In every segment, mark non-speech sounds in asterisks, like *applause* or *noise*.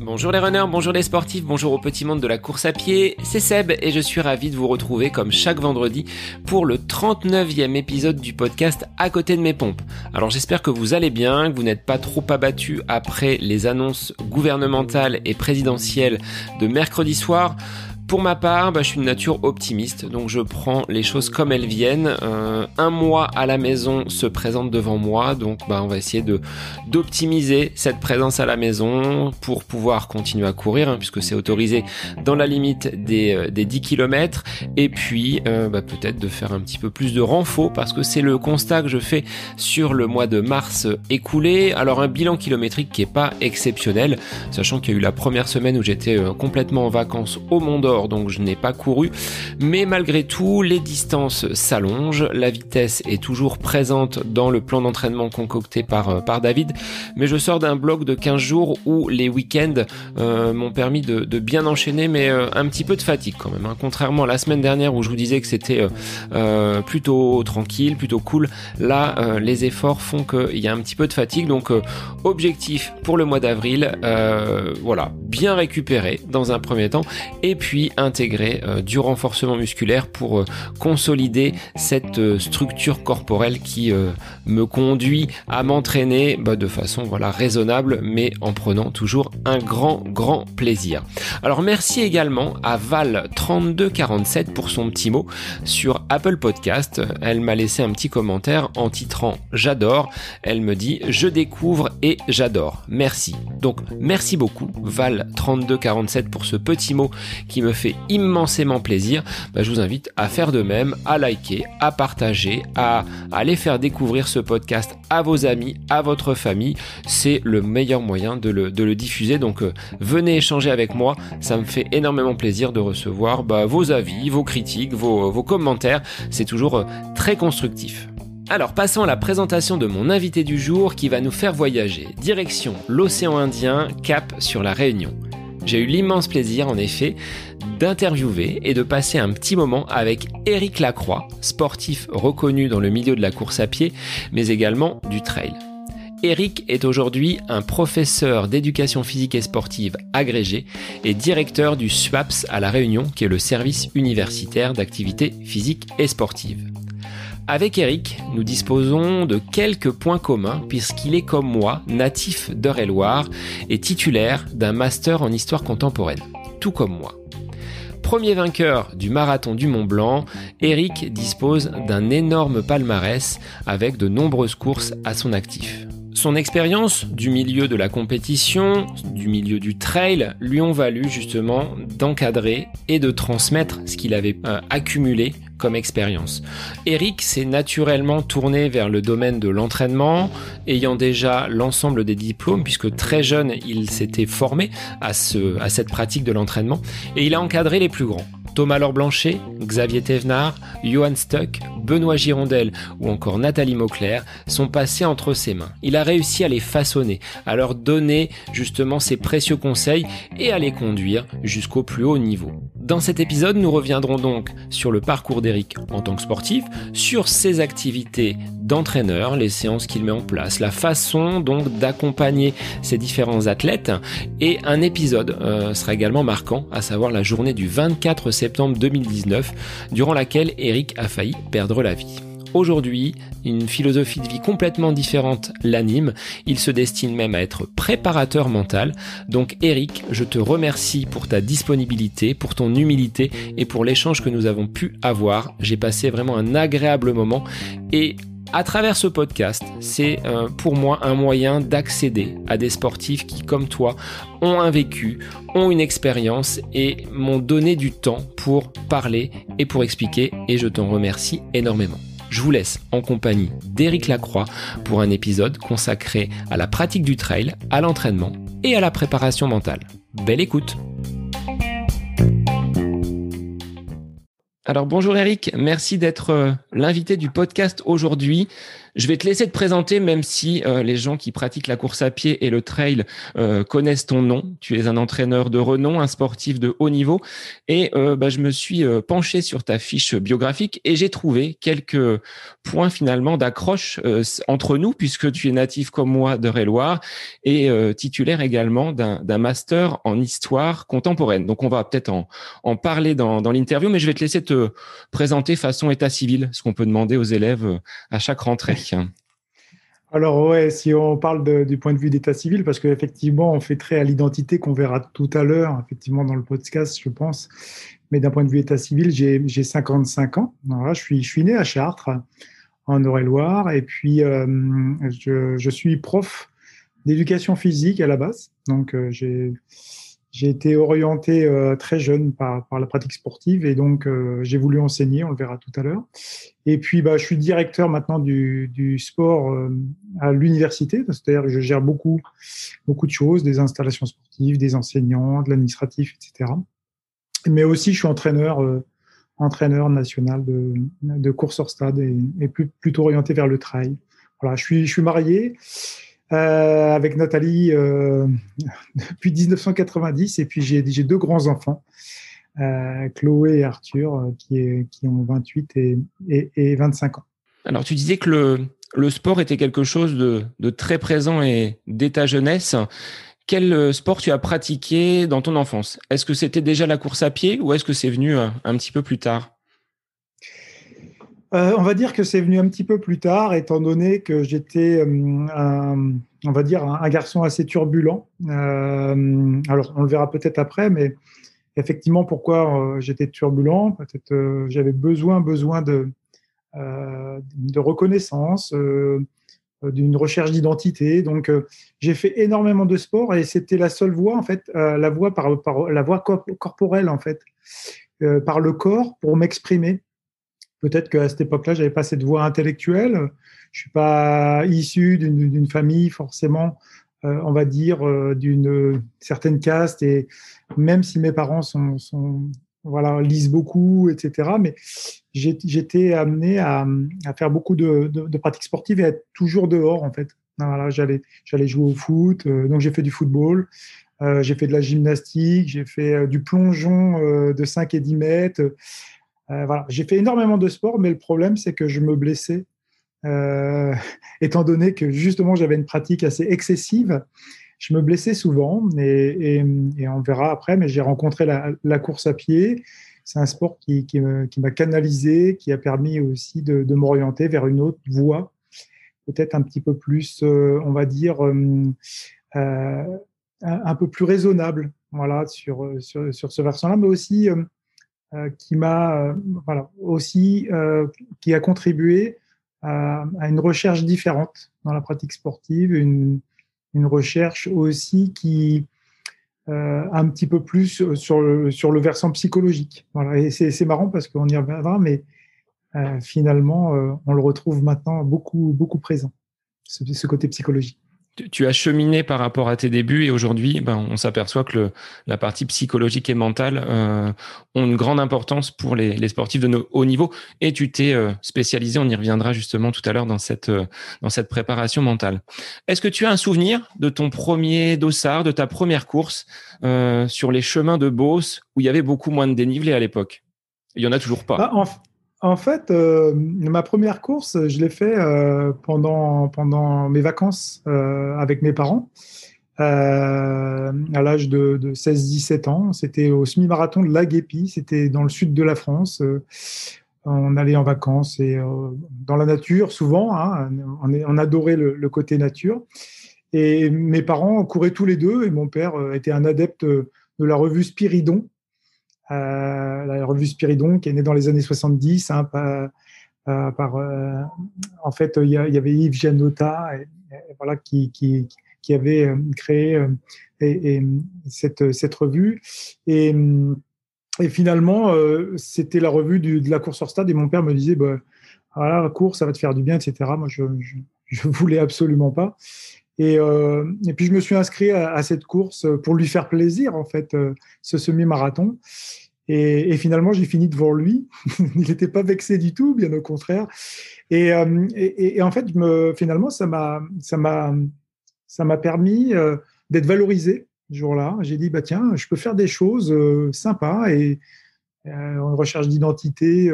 Bonjour les runners, bonjour les sportifs, bonjour au petit monde de la course à pied, c'est Seb et je suis ravi de vous retrouver comme chaque vendredi pour le 39e épisode du podcast À côté de mes pompes. Alors j'espère que vous allez bien, que vous n'êtes pas trop abattu après les annonces gouvernementales et présidentielles de mercredi soir. Pour ma part, bah, je suis une nature optimiste, donc je prends les choses comme elles viennent. Euh, un mois à la maison se présente devant moi, donc bah, on va essayer d'optimiser cette présence à la maison pour pouvoir continuer à courir, hein, puisque c'est autorisé dans la limite des, euh, des 10 km, et puis euh, bah, peut-être de faire un petit peu plus de renfort, parce que c'est le constat que je fais sur le mois de mars écoulé. Alors un bilan kilométrique qui est pas exceptionnel, sachant qu'il y a eu la première semaine où j'étais complètement en vacances au Mont donc je n'ai pas couru. Mais malgré tout, les distances s'allongent, la vitesse est toujours présente dans le plan d'entraînement concocté par, euh, David, mais je sors d'un bloc de 15 jours où les week-ends euh, m'ont permis de, bien enchaîner, mais euh, un petit peu de fatigue quand même. Hein. Contrairement à la semaine dernière où je vous disais que c'était plutôt tranquille, plutôt cool, là les efforts font qu'il y a un petit peu de fatigue, donc objectif pour le mois d'avril, voilà, bien récupérer dans un premier temps, et puis intégrer euh, du renforcement musculaire pour euh, consolider cette euh, structure corporelle qui me conduit à m'entraîner bah, de façon voilà raisonnable mais en prenant toujours un grand grand plaisir. Alors merci également à Val3247 pour son petit mot sur Apple Podcast. Elle m'a laissé un petit commentaire en titrant J'adore. Elle me dit Je découvre et j'adore. Merci. Donc merci beaucoup Val3247 pour ce petit mot qui me fait immensément plaisir, bah, je vous invite à faire de même, à liker, à partager, à, aller faire découvrir ce podcast à vos amis, à votre famille. C'est le meilleur moyen de le, diffuser. Donc euh, venez échanger avec moi. Ça me fait énormément plaisir de recevoir bah, vos avis, vos critiques, vos, commentaires. C'est toujours euh, très constructif. Alors passons à la présentation de mon invité du jour qui va nous faire voyager. Direction l'océan Indien, cap sur la Réunion. J'ai eu l'immense plaisir en effet d'interviewer et de passer un petit moment avec Eric Lacroix, sportif reconnu dans le milieu de la course à pied, mais également du trail. Eric est aujourd'hui un professeur d'éducation physique et sportive agrégé et directeur du SWAPS à La Réunion, qui est le service universitaire d'activité physique et sportive. Avec Eric, nous disposons de quelques points communs puisqu'il est comme moi natif d'Eure-et-Loire et titulaire d'un master en histoire contemporaine, tout comme moi. Premier vainqueur du marathon du Mont Blanc, Eric dispose d'un énorme palmarès avec de nombreuses courses à son actif. Son expérience du milieu de la compétition, du milieu du trail, lui ont valu justement d'encadrer et de transmettre ce qu'il avait euh, accumulé comme expérience. Eric s'est naturellement tourné vers le domaine de l'entraînement, ayant déjà l'ensemble des diplômes, puisque très jeune, il s'était formé à, ce, cette pratique de l'entraînement, et il a encadré les plus grands. Thomas Laure Blanchet, Xavier Thévenard, Johan Stuck, Benoît Girondel ou encore Nathalie Mauclair sont passés entre ses mains. Il a réussi à les façonner, à leur donner justement ses précieux conseils et à les conduire jusqu'au plus haut niveau. Dans cet épisode, nous reviendrons donc sur le parcours d'Eric en tant que sportif, sur ses activités d'entraîneur, les séances qu'il met en place, la façon donc d'accompagner ses différents athlètes et un épisode euh, sera également marquant, à savoir la journée du 24 septembre 2019, durant laquelle Eric a failli perdre la vie. Aujourd'hui, une philosophie de vie complètement différente l'anime. Il se destine même à être préparateur mental. Donc Eric, je te remercie pour ta disponibilité, pour ton humilité et pour l'échange que nous avons pu avoir. J'ai passé vraiment un agréable moment et à travers ce podcast, c'est euh, pour moi un moyen d'accéder à des sportifs qui, comme toi, ont un vécu, ont une expérience et m'ont donné du temps pour parler et pour expliquer et je t'en remercie énormément. Je vous laisse en compagnie d'Éric Lacroix pour un épisode consacré à la pratique du trail, à l'entraînement et à la préparation mentale. Belle écoute alors bonjour Eric, merci d'être euh, l'invité du podcast aujourd'hui. Je vais te laisser te présenter, même si euh, les gens qui pratiquent la course à pied et le trail euh, connaissent ton nom. Tu es un entraîneur de renom, un sportif de haut niveau. Et euh, bah, je me suis penché sur ta fiche biographique et j'ai trouvé quelques points finalement d'accroche entre nous, puisque tu es natif comme moi de Réloir et titulaire également d'un master en histoire contemporaine. Donc on va peut-être en, en parler dans, dans l'interview, mais je vais te laisser te présenter façon état civil, ce qu'on peut demander aux élèves à chaque rentrée. Alors ouais, si on parle du point de vue d'état civil, parce qu'effectivement, on fait très à l'identité qu'on verra tout à l'heure, effectivement dans le podcast, je pense. Mais d'un point de vue état civil, j'ai 55 ans. je, suis, né à Chartres, en Eure-et-Loire, et puis euh, je, suis prof d'éducation physique à la base. Donc euh, j'ai j'ai été orienté euh, très jeune par, par, la pratique sportive et donc euh, j'ai voulu enseigner, on le verra tout à l'heure. Et puis bah, je suis directeur maintenant du, du sport euh, à l'université, c'est-à-dire que je gère beaucoup, beaucoup de choses, des installations sportives, des enseignants, de l'administratif, etc. Mais aussi je suis entraîneur, entraîneur national de, de course hors stade et, et plutôt orienté vers le trail. Voilà, je suis, je suis marié. Euh, avec Nathalie euh, *laughs* depuis 1990. Et puis j'ai deux grands-enfants, euh, Chloé et Arthur, qui, qui ont 28 et, et, 25 ans. Alors tu disais que le, le sport était quelque chose de, de très présent et dès ta jeunesse. Quel sport tu as pratiqué dans ton enfance? Est-ce que c'était déjà la course à pied ou est-ce que c'est venu un petit peu plus tard? Euh, on va dire que c'est venu un petit peu plus tard, étant donné que j'étais, euh, un, garçon assez turbulent. Euh, alors, on le verra peut-être après, mais effectivement, pourquoi j'étais turbulent? Peut-être j'avais besoin, besoin de, reconnaissance, d'une recherche d'identité. Donc, j'ai fait énormément de sport et c'était la seule voie, en fait, la voie par la voie corporelle, en fait, par le corps pour m'exprimer. Peut-être qu'à cette époque-là, j'avais pas cette voix intellectuelle. Je suis pas issu d'une famille forcément, euh, on va dire, euh, d'une certaine caste. Et même si mes parents sont, voilà, lisent beaucoup, etc. Mais j'étais amené à, faire beaucoup de, pratiques sportives et à être toujours dehors, en fait. Voilà, j'allais, j'allais jouer au foot. Euh, donc, j'ai fait du football. j'ai fait de la gymnastique. J'ai fait du plongeon de 5 et 10 mètres. Euh. J'ai fait énormément de sport, mais le problème, c'est que je me blessais, euh, *laughs* étant donné que justement j'avais une pratique assez excessive. Je me blessais souvent, et, on verra après, mais j'ai rencontré la, course à pied. C'est un sport qui, m'a canalisé, qui a permis aussi de, m'orienter vers une autre voie, peut-être un petit peu plus, euh, on va dire, un, peu plus raisonnable voilà, sur, ce versant-là, mais aussi qui m'a euh, voilà, aussi euh, qui a contribué à, une recherche différente dans la pratique sportive, une, une recherche aussi qui un petit peu plus sur le, sur le versant psychologique. Voilà. Et c'est marrant parce qu'on y reviendra, mais finalement, on le retrouve maintenant beaucoup, beaucoup présent, ce côté psychologique tu as cheminé par rapport à tes débuts et aujourd'hui, ben, on s'aperçoit que le, la partie psychologique et mentale euh, ont une grande importance pour les, les sportifs de haut niveau. Et tu t'es euh, spécialisé, on y reviendra justement tout à l'heure dans cette euh, dans cette préparation mentale. Est-ce que tu as un souvenir de ton premier dossard, de ta première course euh, sur les chemins de Beauce où il y avait beaucoup moins de dénivelé à l'époque? Il y en a toujours pas. Bah, fait, euh, ma première course, je l'ai fait euh, pendant, pendant mes vacances euh, avec mes parents, à l'âge de, 16-17 ans. C'était au semi-marathon de La c'était dans le sud de la France. on allait en vacances et dans la nature, souvent. Hein, on, adorait le, côté nature. Et mes parents couraient tous les deux, et mon père était un adepte de la revue Spiridon, la revue Spiridon, qui est née dans les années 70, hein, par, euh, euh, en fait, il y, avait Yves Gianotta, voilà, qui, avait créé et, cette, revue. Et, finalement, c'était la revue de la course hors stade. Et mon père me disait, bah, voilà, la course, ça va te faire du bien, etc. Moi, je, je, voulais absolument pas. Et, et, puis je me suis inscrit à, cette course pour lui faire plaisir, en fait, ce semi-marathon. Et, finalement, j'ai fini devant lui. *laughs* il n'était pas vexé du tout, bien au contraire. Et, en fait, finalement, ça m'a permis d'être valorisé ce jour-là. J'ai dit, bah tiens, je peux faire des choses sympas et en recherche d'identité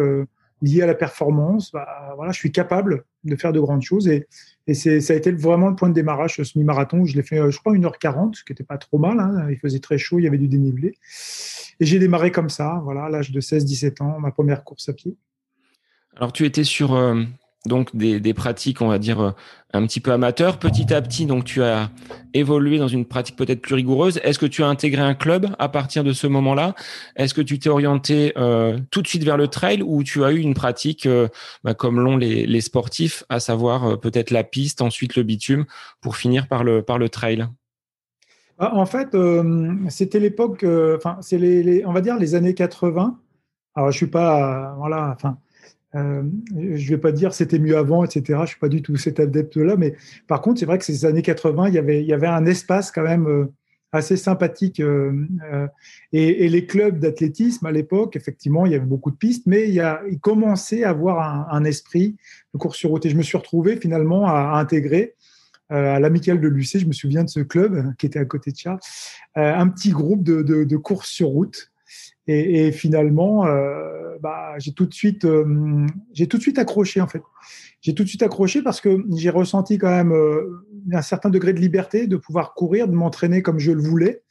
liée à la performance. Bah, voilà, je suis capable de faire de grandes choses et, ça a été vraiment le point de démarrage, ce semi-marathon. Je l'ai fait, je crois, 1h40, ce qui n'était pas trop mal. Hein. Il faisait très chaud, il y avait du dénivelé. Et j'ai démarré comme ça, voilà, à l'âge de 16-17 ans, ma première course à pied. Alors, tu étais sur euh, donc des, pratiques, on va dire, euh, un petit peu amateurs. Petit à petit, donc, tu as évolué dans une pratique peut-être plus rigoureuse. Est-ce que tu as intégré un club à partir de ce moment-là? Est-ce que tu t'es orienté euh, tout de suite vers le trail ou tu as eu une pratique bah, comme l'ont les, sportifs, à savoir peut-être la piste, ensuite le bitume, pour finir par le, par le trail? Ah, en fait, euh, c'était l'époque, euh, enfin, c'est les, on va dire les années 80. Alors, je suis pas, voilà, enfin, euh, je vais pas dire c'était mieux avant, etc. Je suis pas du tout cet adepte-là, mais par contre, c'est vrai que ces années 80, il y avait, un espace quand même assez sympathique. Et, les clubs d'athlétisme à l'époque, effectivement, il y avait beaucoup de pistes, mais il, y à avoir un, esprit de course sur route. Et je me suis retrouvé finalement à, intégrer euh, à l'amicale de l'UC, je me souviens de ce club euh, qui était à côté de Charles, euh, un petit groupe de, de, courses sur route. Et, finalement, bah, j'ai tout de suite, j'ai tout de suite accroché en fait. J'ai tout de suite accroché parce que j'ai ressenti quand même un certain degré de liberté de pouvoir courir, de m'entraîner comme je le voulais.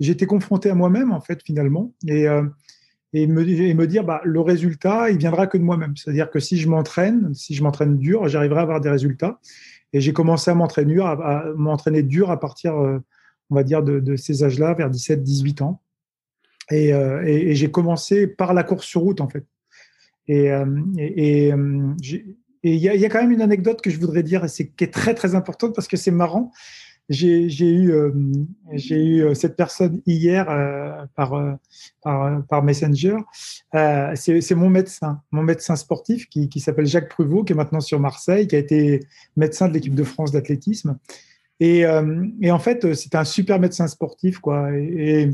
J'étais confronté à moi-même en fait finalement et me, dire bah, le résultat, il viendra que de moi-même. C'est-à-dire que si je m'entraîne, si je m'entraîne dur, j'arriverai à avoir des résultats. Et j'ai commencé à m'entraîner dur, à, m'entraîner dur à partir, euh, on va dire, de, ces âges-là, vers 17-18 ans. Euh, et, j'ai commencé par la course sur route, en fait. Et euh, il y, a quand même une anecdote que je voudrais dire, et qui est très, très importante parce que c'est marrant. J'ai eu, j'ai eu cette personne hier par, par, Messenger. c'est mon médecin, mon médecin sportif qui, qui s'appelle Jacques Pruvot, qui est maintenant sur Marseille, qui a été médecin de l'équipe de France d'athlétisme. Et, et, en fait, c'est un super médecin sportif. Quoi. Et,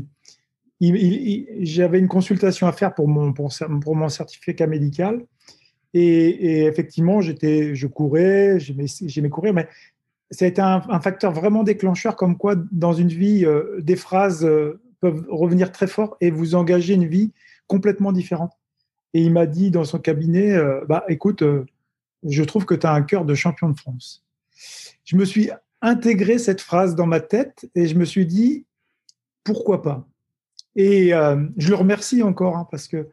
j'avais une consultation à faire pour mon, certificat médical. Et, effectivement, j'étais, je courais, j'aimais courir, mais ça a été un, facteur vraiment déclencheur, comme quoi dans une vie, euh, des phrases euh, peuvent revenir très fort et vous engager une vie complètement différente. Et il m'a dit dans son cabinet, euh, bah écoute, je trouve que tu as un cœur de champion de France. Je me suis intégré cette phrase dans ma tête et je me suis dit, pourquoi pas? Et je le remercie encore hein, parce que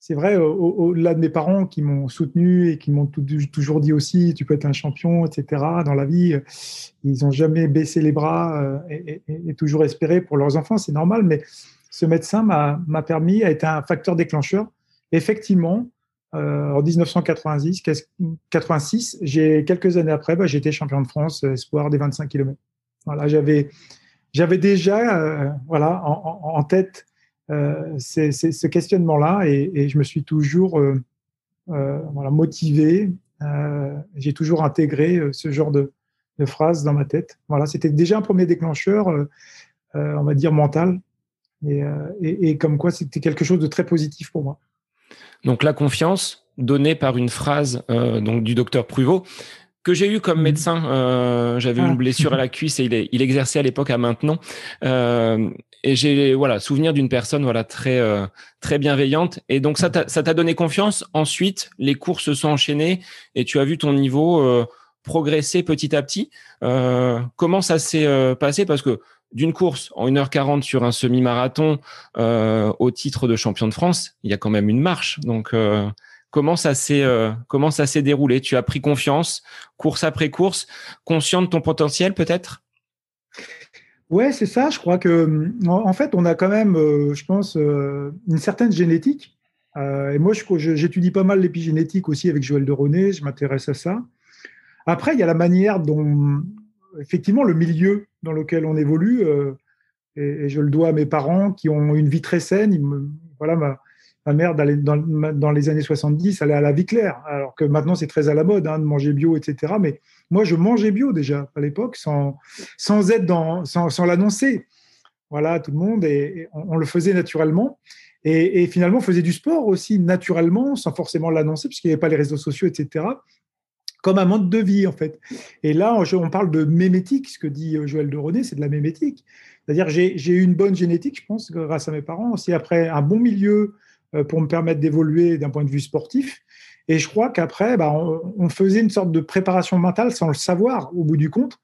c'est vrai, au-delà de mes parents qui m'ont soutenu et qui m'ont toujours dit aussi, tu peux être un champion, etc. Dans la vie, ils n'ont jamais baissé les bras euh, et, toujours espéré pour leurs enfants, c'est normal. Mais ce médecin m'a permis, a été un facteur déclencheur. Effectivement, euh, en 1986, 86, j'ai quelques années après, bah, j'étais champion de France euh, espoir des 25 km. Voilà, j'avais j'avais déjà voilà en tête euh, ce questionnement-là et, je me suis toujours euh, euh, voilà, motivé. J'ai toujours intégré ce genre de, de phrases dans ma tête. Voilà, c'était déjà un premier déclencheur, on va dire mental, et, et, comme quoi c'était quelque chose de très positif pour moi. Donc la confiance donnée par une phrase donc du docteur Pruvot que j'ai eu comme mmh. médecin. Euh, j'avais une ah. blessure à la cuisse et il, il exerçait à l'époque à maintenant. Euh, et j'ai voilà souvenir d'une personne voilà très euh, très bienveillante. Et donc ça ça t'a donné confiance. Ensuite, les cours se sont enchaînés et tu as vu ton niveau euh, progresser petit à petit. Euh, comment ça s'est passé? Parce que d'une course en 1h40 sur un semi-marathon au titre de champion de France, il y a quand même une marche. Donc Comment ça s'est euh, comment ça s'est déroulé? Tu as pris confiance, course après course, conscient de ton potentiel peut-être? Ouais, c'est ça. Je crois que en fait, on a quand même, euh, je pense, euh, une certaine génétique. et moi, j'étudie pas mal l'épigénétique aussi avec Joël de René. Je m'intéresse à ça. Après, il y a la manière dont, effectivement, le milieu dans lequel on évolue. Et, je le dois à mes parents qui ont une vie très saine. Voilà, ma mère, dans, les années 70, allait à la vie claire, alors que maintenant c'est très à la mode hein, de manger bio, etc. Mais moi, je mangeais bio déjà à l'époque, sans, sans être dans, sans, l'annoncer. voilà, tout le monde, et, on, le faisait naturellement. Et, finalement, on faisait du sport aussi naturellement, sans forcément l'annoncer, puisqu'il n'y avait pas les réseaux sociaux, etc. Comme un mode de vie, en fait. Et là, on parle de mémétique, ce que dit Joël de René, c'est de la mémétique. C'est-à-dire, j'ai eu une bonne génétique, je pense, grâce à mes parents. Aussi, après, un bon milieu euh, pour me permettre d'évoluer d'un point de vue sportif. Et je crois qu'après, bah, on, faisait une sorte de préparation mentale sans le savoir au bout du compte.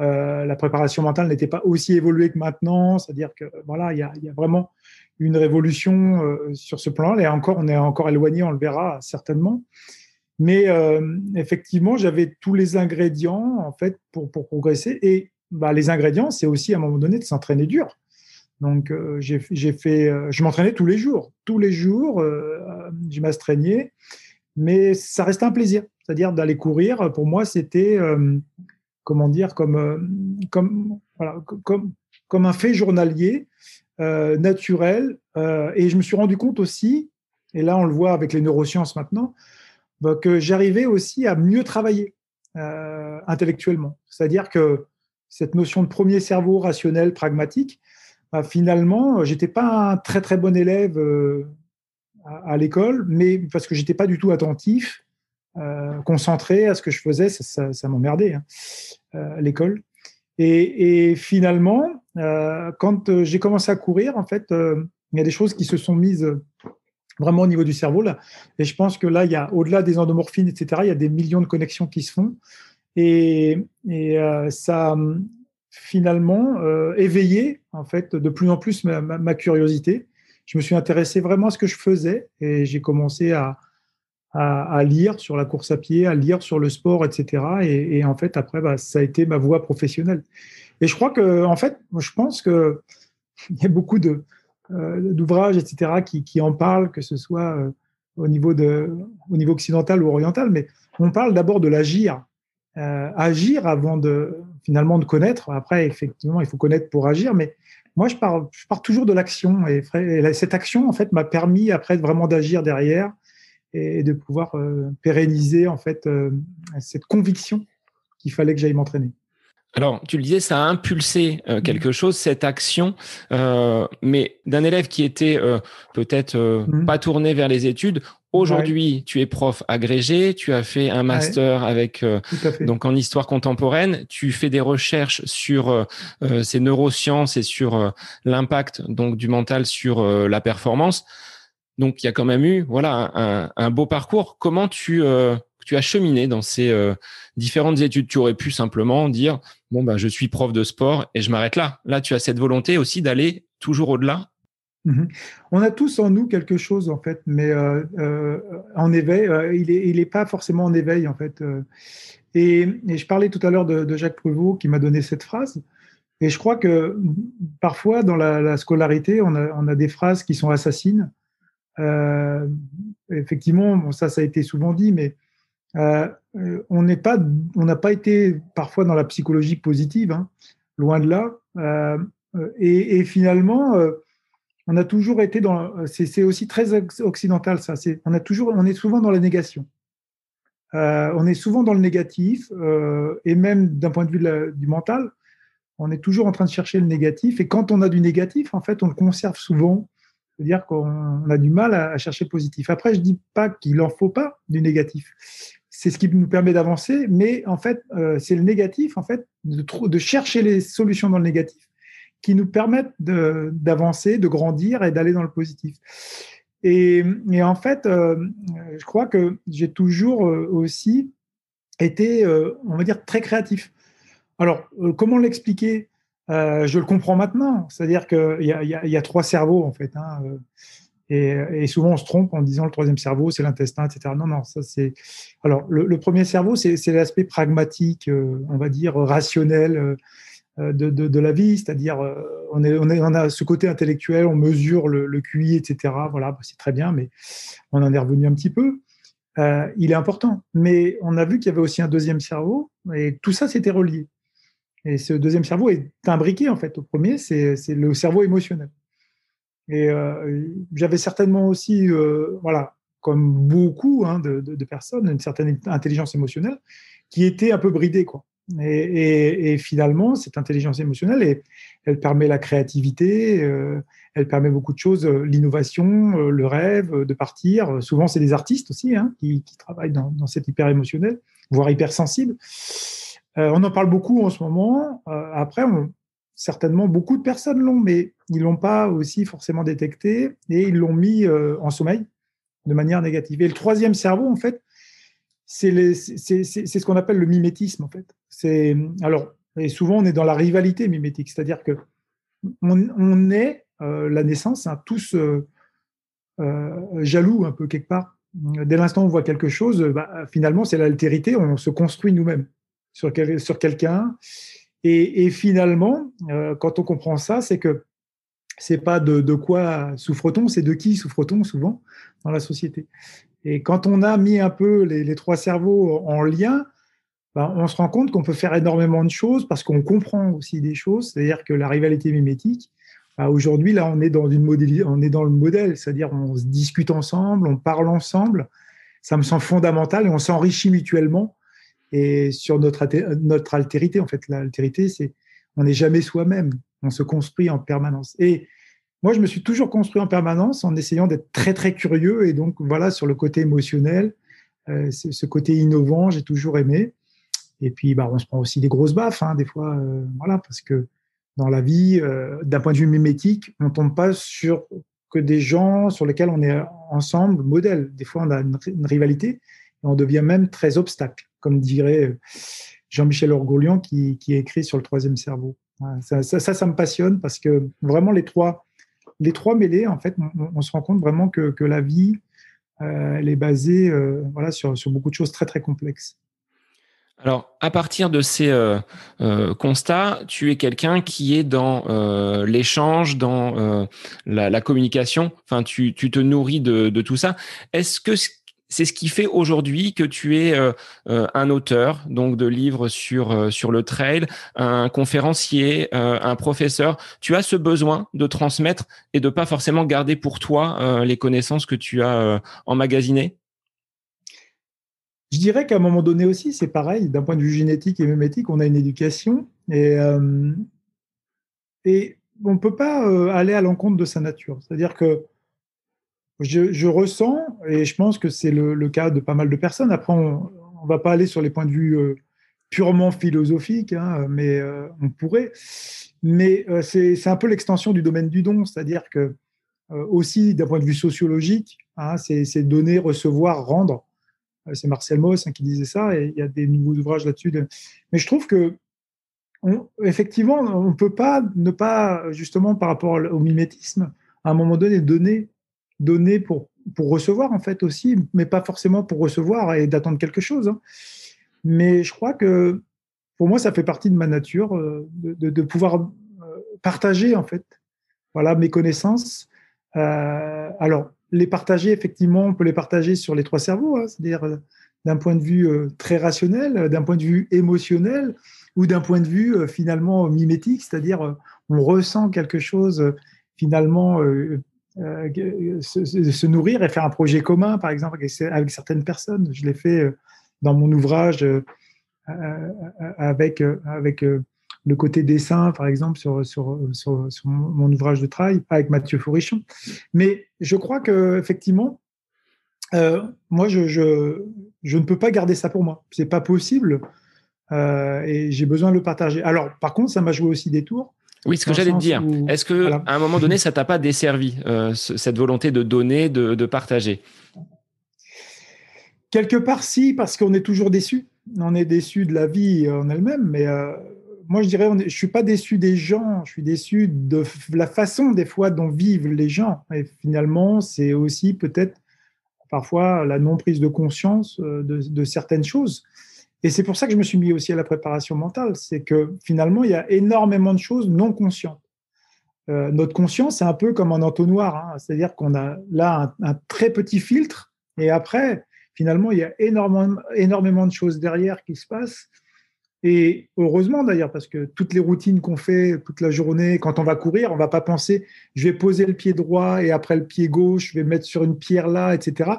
Euh, la préparation mentale n'était pas aussi évoluée que maintenant, c'est-à-dire que voilà, il y a, vraiment une révolution euh, sur ce plan-là. Et encore, on est encore éloigné, on le verra certainement. Mais euh, effectivement, j'avais tous les ingrédients en fait pour, pour progresser. Et bah, les ingrédients, c'est aussi à un moment donné de s'entraîner dur. Donc, j'ai fait, je m'entraînais tous les jours, tous les jours, je m'astreignais mais ça restait un plaisir. C'est-à-dire d'aller courir, pour moi, c'était, euh, comment dire, comme, euh, comme, voilà, comme, comme un fait journalier, euh, naturel. et je me suis rendu compte aussi, et là on le voit avec les neurosciences maintenant, bah, que j'arrivais aussi à mieux travailler intellectuellement. C'est-à-dire que cette notion de premier cerveau rationnel, pragmatique, bah, finalement, j'étais pas un très très bon élève à, l'école, mais parce que j'étais pas du tout attentif, euh, concentré à ce que je faisais, ça, m'emmerdait hein, euh, à l'école. Et, finalement, euh, quand j'ai commencé à courir, en fait, il y a des choses qui se sont mises vraiment au niveau du cerveau là. Et je pense que là, il y a au-delà des endomorphines, etc., il y a des millions de connexions qui se font. Et ça finalement éveillé en fait de plus en plus ma curiosité je me suis intéressé vraiment à ce que je faisais et j'ai commencé à, lire sur la course à pied, à lire sur le sport, etc. Et, en fait, après, bah, ça a été ma voie professionnelle. Et je crois que, en fait, je pense que *laughs* il y a beaucoup euh, d'ouvrages, etc., qui, en parlent, que ce soit euh, au niveau de, au niveau occidental ou oriental, mais on parle d'abord de l'agir, euh, agir avant de finalement de connaître. Après, effectivement, il faut connaître pour agir, mais moi, je pars, je pars toujours de l'action. Et, cette action, en fait, m'a permis après vraiment d'agir derrière et de pouvoir euh, pérenniser en fait euh, cette conviction qu'il fallait que j'aille m'entraîner. Alors, tu le disais, ça a impulsé euh, quelque chose, cette action, mais d'un élève qui était peut-être mmh. pas tourné vers les études, Aujourd'hui, tu es prof agrégé, tu as fait un master avec euh, donc en histoire contemporaine, tu fais des recherches sur euh, euh, ces neurosciences et sur l'impact donc du mental sur la performance. Donc il y a quand même eu voilà un, un beau parcours. Comment tu tu as cheminé dans ces différentes études? Tu aurais pu simplement dire bon ben je suis prof de sport et je m'arrête là. Là, tu as cette volonté aussi d'aller toujours au-delà? Mhm. On a tous en nous quelque chose en fait, mais euh, euh, en éveil, euh, il n'est pas forcément en éveil en fait. Et, je parlais tout à l'heure de, Jacques Pruvot qui m'a donné cette phrase. Et je crois que parfois dans la, scolarité, on a, des phrases qui sont assassines. effectivement, ça, ça a été souvent dit, mais on n'est pas, on n'a pas été parfois dans la psychologie positive, hein, loin de là. Et, et, finalement on a toujours été dans. C'est aussi très occidental, ça. On, a toujours, on est souvent dans la négation. Euh, on est souvent dans le négatif, euh, et même d'un point de vue du mental, on est toujours en train de chercher le négatif. Et quand on a du négatif, en fait, on le conserve souvent. C'est-à-dire qu'on a du mal à, chercher le positif. Après, je dis pas qu'il n'en faut pas du négatif. C'est ce qui nous permet d'avancer, mais en fait, euh, c'est le négatif, en fait, de, de chercher les solutions dans le négatif qui nous permettent d'avancer, de, grandir et d'aller dans le positif. Et, en fait, euh, je crois que j'ai toujours euh, aussi été, on va dire, très créatif. Alors, comment l'expliquer? Je le comprends maintenant. C'est-à-dire qu'il y, y, a trois cerveaux, en fait. Hein, et, souvent, on se trompe en disant le troisième cerveau, c'est l'intestin, etc. Non, non, ça c'est. Alors, le, premier cerveau, c'est l'aspect pragmatique, on va dire rationnel, euh, de, la vie, c'est-à-dire euh, on, a ce côté intellectuel, on mesure le, QI, etc. Voilà, bah, c'est très bien, mais on en est revenu un petit peu. Euh, il est important. Mais on a vu qu'il y avait aussi un deuxième cerveau, et tout ça, c'était relié. Et ce deuxième cerveau est imbriqué, en fait, au premier, c'est le cerveau émotionnel. Et j'avais certainement aussi, voilà, comme beaucoup hein, de, personnes, une certaine intelligence émotionnelle qui était un peu bridée, quoi. Et, finalement, cette intelligence émotionnelle, elle permet la créativité, euh, elle permet beaucoup de choses, euh, l'innovation, euh, le rêve, de partir. Souvent, c'est des artistes aussi hein, qui, travaillent dans, dans, cet hyper émotionnel, voire hypersensible. on en parle beaucoup en ce moment. après, certainement, beaucoup de personnes l'ont, mais ils l'ont pas aussi forcément détecté et ils l'ont mis en sommeil de manière négative. Et le troisième cerveau, en fait, c'est ce qu'on appelle le mimétisme, en fait. C'est alors et souvent on est dans la rivalité mimétique, c'est-à-dire que on, est euh, la naissance hein, tous euh, euh, jaloux un peu quelque part. Dès l'instant où on voit quelque chose, bah, finalement c'est l'altérité, on se construit nous-mêmes sur, sur quelqu'un. Et, finalement, quand on comprend ça, c'est que c'est pas de, quoi souffre-t-on, c'est de qui souffre-t-on souvent dans la société. Et quand on a mis un peu les trois cerveaux en lien, ben, on se rend compte qu'on peut faire énormément de choses parce qu'on comprend aussi des choses. C'est-à-dire que la rivalité mimétique, ben, aujourd'hui, là, on est dans une on est dans le modèle, c'est-à-dire on se discute ensemble, on parle ensemble. Ça me semble fondamental et on s'enrichit mutuellement et sur notre notre altérité. En fait, l'altérité, c'est on n'est jamais soi-même. On se construit en permanence. Et moi, je me suis toujours construit en permanence en essayant d'être très très curieux et donc voilà sur le côté émotionnel, euh, ce côté innovant, j'ai toujours aimé. Et puis, bah, on se prend aussi des grosses baffes, hein, des fois, euh, voilà, parce que dans la vie, euh, d'un point de vue mimétique, on tombe pas sur que des gens sur lesquels on est ensemble, modèle. Des fois, on a une, rivalité et on devient même très obstacle, comme dirait euh, Jean-Michel Orgolian qui, écrit sur le troisième cerveau. Ça, ça, me passionne parce que vraiment les trois, les trois mêlés, en fait, on, se rend compte vraiment que, la vie, elle est basée voilà, sur, sur beaucoup de choses très, très complexes. Alors, à partir de ces euh, euh, constats, tu es quelqu'un qui est dans euh, l'échange, dans la, communication. Enfin, tu, te nourris de, tout ça. Est-ce que c'est ce qui fait aujourd'hui que tu es un auteur, donc de livres sur sur le trail, un conférencier, un professeur. Tu as ce besoin de transmettre et de pas forcément garder pour toi les connaissances que tu as emmagasinées? Je dirais qu'à un moment donné aussi, c'est pareil, d'un point de vue génétique et mémétique, on a une éducation et, euh, et on ne peut pas euh, aller à l'encontre de sa nature. C'est-à-dire que je, ressens, et je pense que c'est le, cas de pas mal de personnes, après on ne va pas aller sur les points de vue euh, purement philosophiques, hein, mais on pourrait, mais c'est un peu l'extension du domaine du don, c'est-à-dire que aussi d'un point de vue sociologique, hein, c'est donner, recevoir, rendre. Euh, c'est Marcel Mauss hein, qui disait ça, et il y a des nouveaux ouvrages là-dessus. Mais je trouve que, effectivement, on ne peut pas ne pas, justement, par rapport au mimétisme, à un moment donné, donner, donner pour, pour recevoir, en fait, aussi, mais pas forcément pour recevoir et d'attendre quelque chose. Hein. Mais je crois que, pour moi, ça fait partie de ma nature euh, de, pouvoir euh, partager, en fait, voilà, mes connaissances. alors, les partager, effectivement, on peut les partager sur les trois cerveaux, hein, c'est-à-dire euh, d'un point de vue euh, très rationnel, euh, d'un point de vue émotionnel ou d'un point de vue finalement mimétique, c'est-à-dire on ressent quelque chose finalement se, nourrir et faire un projet commun, par exemple, avec, certaines personnes. Je l'ai fait dans mon ouvrage avec, avec le côté dessin, par exemple, sur, sur, sur, mon ouvrage de travail avec Mathieu Fourichon. Mais je crois que effectivement, euh, moi, je, je, ne peux pas garder ça pour moi. C'est pas possible. Euh, et j'ai besoin de le partager. Alors, par contre, ça m'a joué aussi des tours. Oui, ce que j'allais te dire. Est-ce que à un moment donné, ça t'a pas desservi euh, cette volonté de donner, de, de, partager? Quelque part, si, parce qu'on est toujours déçu. On est déçu de la vie en elle-même, mais moi, je dirais, je suis pas déçu des gens, je suis déçu de la façon des fois dont vivent les gens. Et finalement, c'est aussi peut-être parfois la non prise de conscience euh, de, certaines choses. Et c'est pour ça que je me suis mis aussi à la préparation mentale. C'est que finalement, il y a énormément de choses non conscientes. Euh, notre conscience, c'est un peu comme un entonnoir. Hein. C'est-à-dire qu'on a là un, très petit filtre et après, finalement, il y a énormément, énormément de choses derrière qui se passent et heureusement d'ailleurs, parce que toutes les routines qu'on fait toute la journée, quand on va courir, on va pas penser, je vais poser le pied droit et après le pied gauche, je vais mettre sur une pierre là, etc.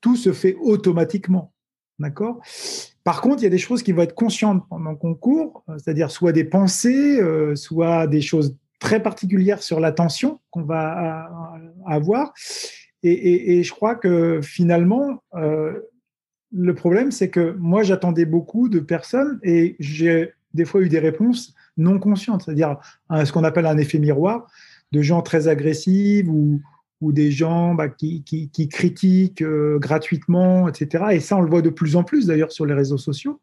Tout se fait automatiquement. D'accord? Par contre, il y a des choses qui vont être conscientes pendant qu'on court, c'est-à-dire soit des pensées, soit des choses très particulières sur l'attention qu'on va avoir. Et, je crois que finalement, le problème, c'est que moi, j'attendais beaucoup de personnes et j'ai des fois eu des réponses non conscientes, c'est-à-dire ce qu'on appelle un effet miroir, de gens très agressifs ou, ou des gens bah, qui, critiquent euh, gratuitement, etc. Et ça, on le voit de plus en plus d'ailleurs sur les réseaux sociaux.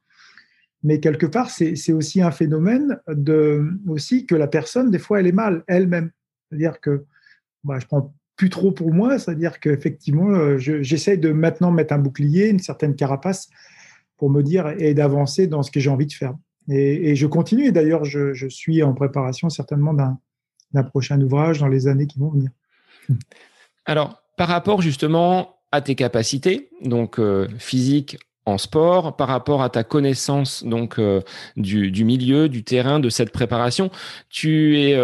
Mais quelque part, c'est aussi un phénomène de, aussi que la personne, des fois, elle est mal elle-même. C'est-à-dire que bah, je prends plus trop pour moi, c'est-à-dire qu'effectivement, euh, j'essaie de maintenant mettre un bouclier, une certaine carapace pour me dire et d'avancer dans ce que j'ai envie de faire. Et, je continue. Et d'ailleurs, je, suis en préparation certainement d'un prochain ouvrage dans les années qui vont venir. Alors, par rapport justement à tes capacités, donc euh, physique en sport, par rapport à ta connaissance donc euh, du, du, milieu, du terrain, de cette préparation, tu es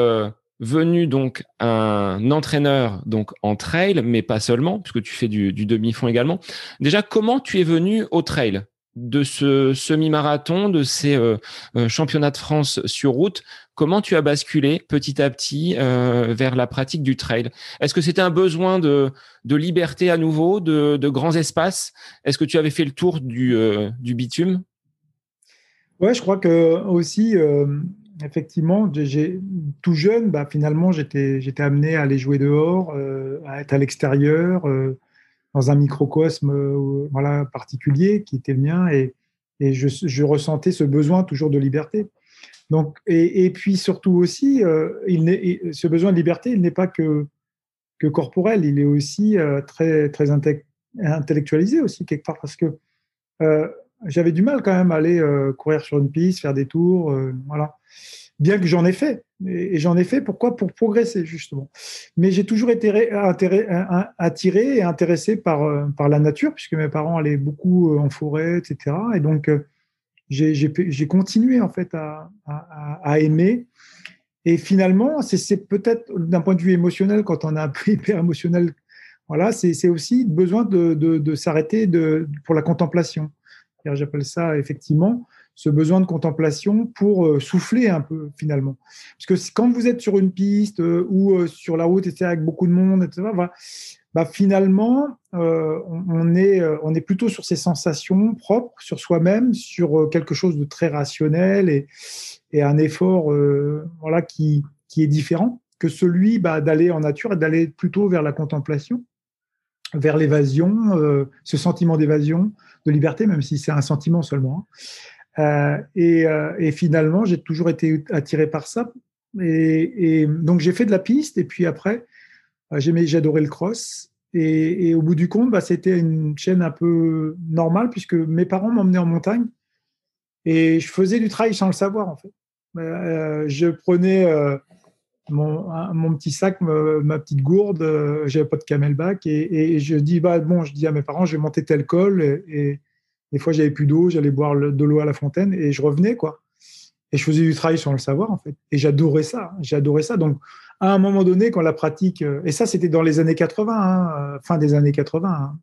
venu donc un entraîneur donc en trail, mais pas seulement, puisque tu fais du, demi-fond également. Déjà, comment tu es venu au trail? De ce semi-marathon, de ces euh, euh, championnats de France sur route. Comment tu as basculé petit à petit euh, vers la pratique du trail? Est-ce que c'était un besoin de, liberté à nouveau, de, grands espaces? Est-ce que tu avais fait le tour du, du bitume? Ouais, je crois que aussi effectivement, j'ai tout jeune, bah, finalement, j'étais amené à aller jouer dehors, à être à l'extérieur, dans un microcosme euh, voilà, particulier qui était le mien, et, et je, ressentais ce besoin toujours de liberté. Donc, et, et puis surtout aussi, il ce besoin de liberté, il n'est pas que, que corporel, il est aussi très, très intellectualisé aussi quelque part, parce que j'avais du mal quand même à aller courir sur une piste, faire des tours, voilà bien que j'en ai fait. Et, j'en ai fait pourquoi? Pour progresser, justement. Mais j'ai toujours été attiré et intéressé par, euh, par la nature, puisque mes parents allaient beaucoup euh, en forêt, etc. Et donc, euh, j'ai continué, en fait, à, aimer. Et finalement, c'est peut-être d'un point de vue émotionnel, quand on est un peu *laughs* hyper émotionnel, voilà, c'est aussi besoin de, de s'arrêter pour la contemplation. J'appelle ça effectivement ce besoin de contemplation pour euh, souffler un peu finalement. Parce que quand vous êtes sur une piste euh, ou euh, sur la route, etc., avec beaucoup de monde, etc., bah, finalement, on, est, on est plutôt sur ces sensations propres, sur soi-même, sur quelque chose de très rationnel et, et un effort voilà, qui, qui est différent que celui bah, d'aller en nature et d'aller plutôt vers la contemplation, vers l'évasion, ce sentiment d'évasion, de liberté, même si c'est un sentiment seulement. Hein. Euh, euh, et, finalement, j'ai toujours été attiré par ça. Et, donc, j'ai fait de la piste. Et puis après, euh, j'ai adoré le cross. Et, au bout du compte, bah, c'était une chaîne un peu normale puisque mes parents m'emmenaient en montagne. Et je faisais du trail sans le savoir, en fait. je prenais mon, petit sac, ma, petite gourde, j'avais pas de camelback. Et, je dis, bah, bon, je dis à mes parents, je vais monter tel col. et des fois, j'avais plus d'eau, j'allais boire de l'eau à la fontaine et je revenais, quoi. Et je faisais du travail sans le savoir, en fait. Et j'adorais ça. J'adorais ça. Donc, à un moment donné, quand la pratique, euh, et ça, c'était dans les années 80, hein, euh, fin des années 80. Hein.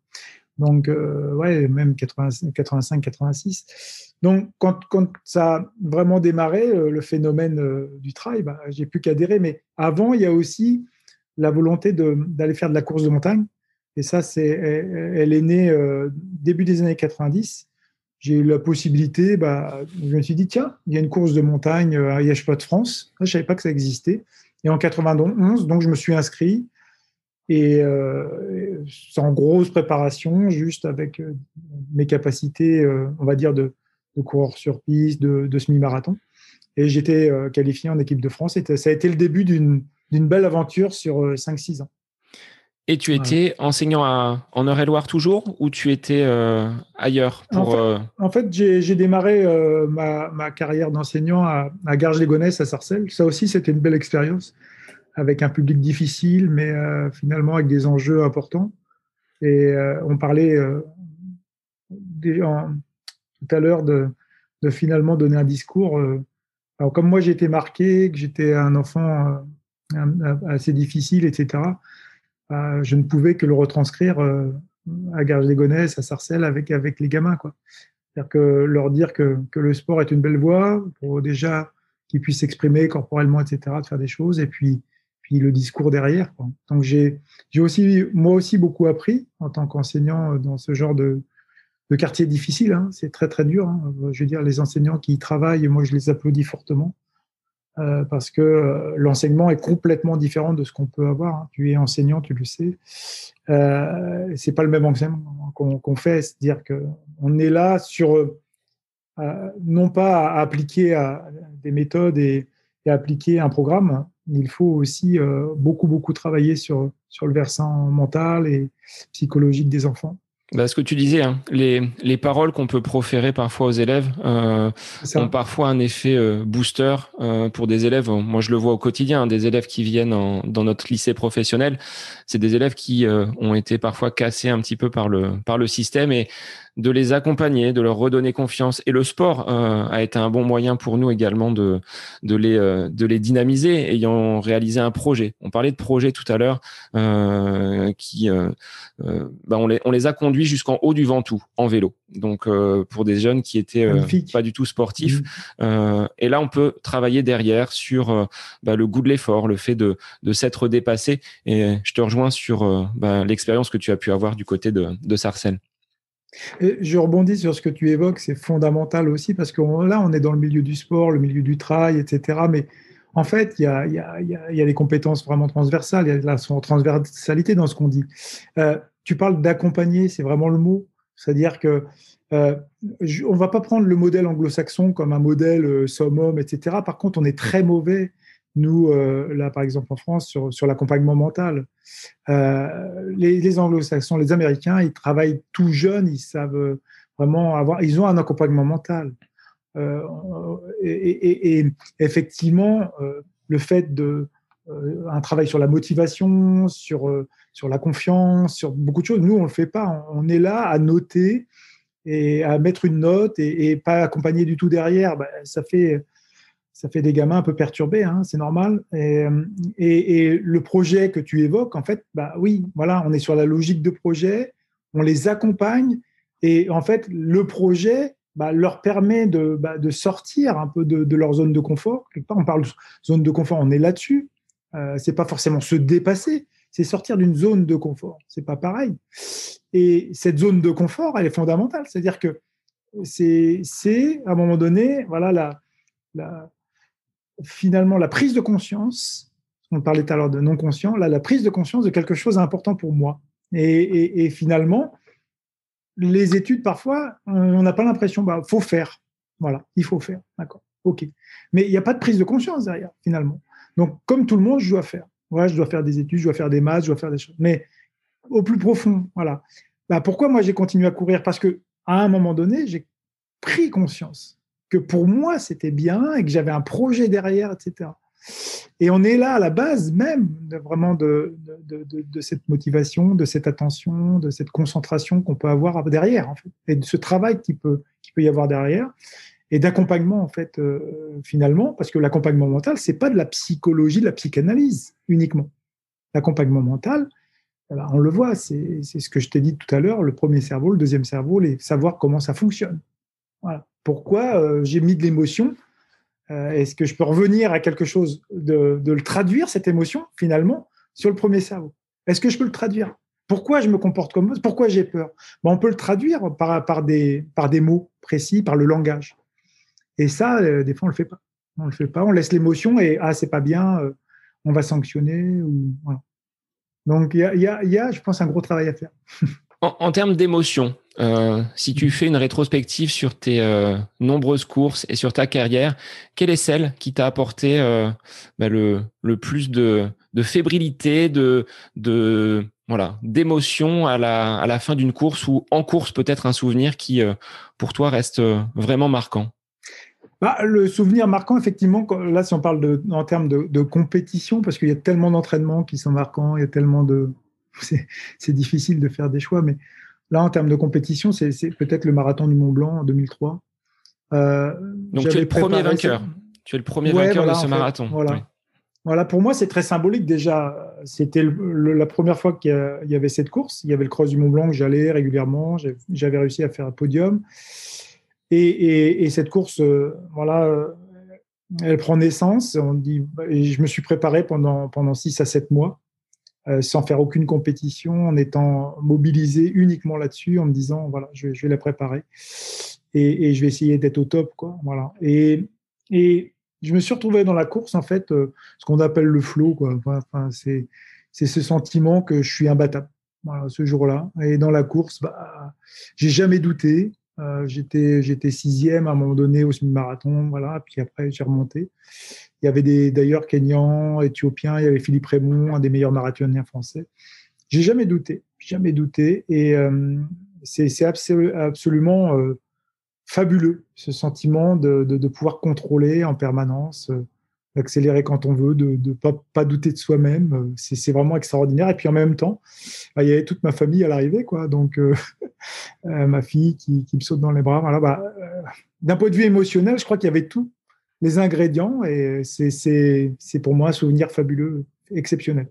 Donc, euh, ouais, même 85, 86. Donc, quand, quand, ça a vraiment démarré, le phénomène du trail, bah, j'ai plus qu'adhérer. Mais avant, il y a aussi la volonté d'aller faire de la course de montagne. Et ça, elle, est née euh, début des années 90. J'ai eu la possibilité, bah, je me suis dit, tiens, il y a une course de montagne euh, à Yachepot de France. Je ne savais pas que ça existait. Et en 91, donc je me suis inscrit. Et euh, sans grosse préparation, juste avec mes capacités, on va dire, de, de coureur sur piste, de, semi-marathon. Et j'étais qualifié en équipe de France. Et ça a été le début d'une belle aventure sur 5-6 ans. Et tu étais enseignant en Eure-et-Loire toujours ou tu étais euh, ailleurs pour, En fait, euh, j'ai démarré euh, ma, carrière d'enseignant à, à Garges-les-Gonesse, à Sarcelles. Ça aussi, c'était une belle expérience avec un public difficile, mais finalement avec des enjeux importants. Et on parlait tout à l'heure de, de, finalement donner un discours. alors, comme moi, été marqué, que j'étais un enfant assez difficile, etc bah, je ne pouvais que le retranscrire euh, à garges les à Sarcelles avec, avec les gamins. C'est-à-dire que leur dire que, que, le sport est une belle voie pour déjà qu'ils puissent s'exprimer corporellement, etc., de faire des choses, et puis, puis le discours derrière. Donc j'ai aussi, moi aussi, beaucoup appris en tant qu'enseignant dans ce genre de, de quartier difficile. Hein. C'est très très dur. Hein. Je veux dire, les enseignants qui y travaillent, moi je les applaudis fortement. Euh, parce que euh, l'enseignement est complètement différent de ce qu'on peut avoir. Hein. Tu es enseignant, tu le sais. Euh, c'est pas le même enseignement qu'on fait, c'est-à-dire que on est là sur euh, non pas à appliquer des méthodes et, et, appliquer un programme. Il faut aussi beaucoup beaucoup travailler sur sur le versant mental et psychologique des enfants. Bah, ce que tu disais, hein, les, les paroles qu'on peut proférer parfois aux élèves euh, ont parfois un effet euh, booster euh, pour des élèves. Moi, je le vois au quotidien, hein, des élèves qui viennent en, dans notre lycée professionnel, c'est des élèves qui euh, ont été parfois cassés un petit peu par le par le système et de les accompagner, de leur redonner confiance. Et le sport euh, a été un bon moyen pour nous également de, de, les, euh, de les dynamiser, ayant réalisé un projet. On parlait de projet tout à l'heure, euh, qui, bah, on, les, on les a conduits jusqu'en haut du Ventoux, en vélo. Donc, pour des jeunes qui étaient pas du tout sportifs. Mmh. et là, on peut travailler derrière sur bah, le goût de l'effort, le fait de, de s'être dépassé. Et je te rejoins sur bah, l'expérience que tu as pu avoir du côté de, de Sarcelles je rebondis sur ce que tu évoques, c'est fondamental aussi parce que là, on est dans le milieu du sport, le milieu du travail, etc. Mais en fait, il y a, y, les compétences vraiment transversales, il y a la transversalité dans ce qu'on dit. Euh, tu parles d'accompagner, c'est vraiment le mot. C'est-à-dire que euh, on va pas prendre le modèle anglo-saxon comme un modèle euh, somme-homme, etc. Par contre, on est très mauvais nous, euh, là, par exemple, en France, sur, l'accompagnement mental. Euh, les, anglo-saxons, les Américains, ils travaillent tout jeunes, ils savent vraiment avoir, ils ont un accompagnement mental. Euh, et, effectivement, euh, le fait de euh, un travail sur la motivation, sur sur la confiance, sur beaucoup de choses. Nous, on le fait pas. On est là à noter et à mettre une note et, pas accompagner du tout derrière. Ben, ça fait ça fait des gamins un peu perturbés, hein, c'est normal. Et, et, le projet que tu évoques, en fait, bah oui, voilà, on est sur la logique de projet, on les accompagne, et en fait, le projet bah, leur permet de, bah, de, sortir un peu de, leur zone de confort. On parle de zone de confort, on est là-dessus. Euh, c'est pas forcément se dépasser, c'est sortir d'une zone de confort. C'est pas pareil. Et cette zone de confort, elle est fondamentale. C'est-à-dire que c'est, à un moment donné, voilà, la, finalement la prise de conscience, on parlait tout à l'heure de non conscient, là, la prise de conscience de quelque chose d'important pour moi. Et, finalement, les études, parfois, on n'a pas l'impression, bah, faut faire. Voilà, il faut faire. D'accord, ok. Mais il n'y a pas de prise de conscience derrière, finalement. Donc, comme tout le monde, je dois faire. Ouais, je dois faire des études, je dois faire des maths, je dois faire des choses. Mais au plus profond, voilà. Bah, pourquoi moi j'ai continué à courir? Parce que à un moment donné, j'ai pris conscience que pour moi, c'était bien et que j'avais un projet derrière, etc. Et on est là à la base même de, vraiment de, cette motivation, de cette attention, de cette concentration qu'on peut avoir derrière, en fait, et de ce travail qui peut, qui peut y avoir derrière, et d'accompagnement, en fait, euh, finalement, parce que l'accompagnement mental, c'est pas de la psychologie, de la psychanalyse uniquement. L'accompagnement mental, eh ben, on le voit, c'est ce que je t'ai dit tout à l'heure, le premier cerveau, le deuxième cerveau, les, savoir comment ça fonctionne. Voilà pourquoi euh, j'ai mis de l'émotion? Euh, Est-ce que je peux revenir à quelque chose de, le traduire, cette émotion, finalement, sur le premier cerveau? Est-ce que je peux le traduire? Pourquoi je me comporte comme ça Pourquoi j'ai peur? On peut le traduire par, des, par des mots précis, par le langage. Et ça, euh, des fois, on le fait pas. On le fait pas. On laisse l'émotion et ah, c'est pas bien, on va sanctionner. Donc, il y a, y a, je pense, un gros travail à faire. En, termes d'émotion, euh, si tu fais une rétrospective sur tes euh, nombreuses courses et sur ta carrière, quelle est celle qui t'a apporté euh, bah, le, plus de, fébrilité, de, voilà, d'émotion à la, fin d'une course ou en course peut-être un souvenir qui pour toi reste vraiment marquant? Bah, le souvenir marquant, effectivement, là, si on parle en termes de, de compétition, parce qu'il y a tellement d'entraînements qui sont marquants, il y a tellement de, *laughs* c'est difficile de faire des choix. Mais là, en termes de compétition, c'est peut-être le marathon du Mont Blanc en 2003. Euh, Donc tu es le premier vainqueur. Tu es le premier vainqueur de ce marathon. Voilà. Voilà, pour moi, c'est très symbolique déjà. C'était la première fois qu'il y avait cette course. Il y avait le cross du Mont Blanc, j'allais régulièrement. J'avais réussi à faire un podium. Et, et, cette course, voilà, elle prend naissance. On dit, et je me suis préparé pendant, pendant 6 à 7 mois, sans faire aucune compétition, en étant mobilisé uniquement là-dessus, en me disant, voilà, je vais, la préparer et, et, je vais essayer d'être au top. Quoi, voilà. Et, et je me suis retrouvé dans la course, en fait, euh, ce qu'on appelle le flow. Quoi. Enfin, c'est, c'est ce sentiment que je suis imbattable voilà, ce jour-là. Et dans la course, bah, j'ai jamais douté. Euh, j'étais, j'étais sixième à un moment donné au semi-marathon, voilà. Puis après, j'ai remonté. Il y avait d'ailleurs Kenyans, Éthiopiens. Il y avait Philippe Raymond, un des meilleurs marathoniens français. J'ai jamais douté, jamais douté. Et euh, c'est, absolument euh, fabuleux, ce sentiment de, de, pouvoir contrôler en permanence, euh, d'accélérer quand on veut, de ne pas, pas, douter de soi-même. C'est vraiment extraordinaire. Et puis en même temps, bah, il y avait toute ma famille à l'arrivée, quoi. Donc *laughs* ma fille qui, qui, me saute dans les bras. Voilà, bah, D'un point de vue émotionnel, je crois qu'il y avait tous les ingrédients et c'est pour moi un souvenir fabuleux, exceptionnel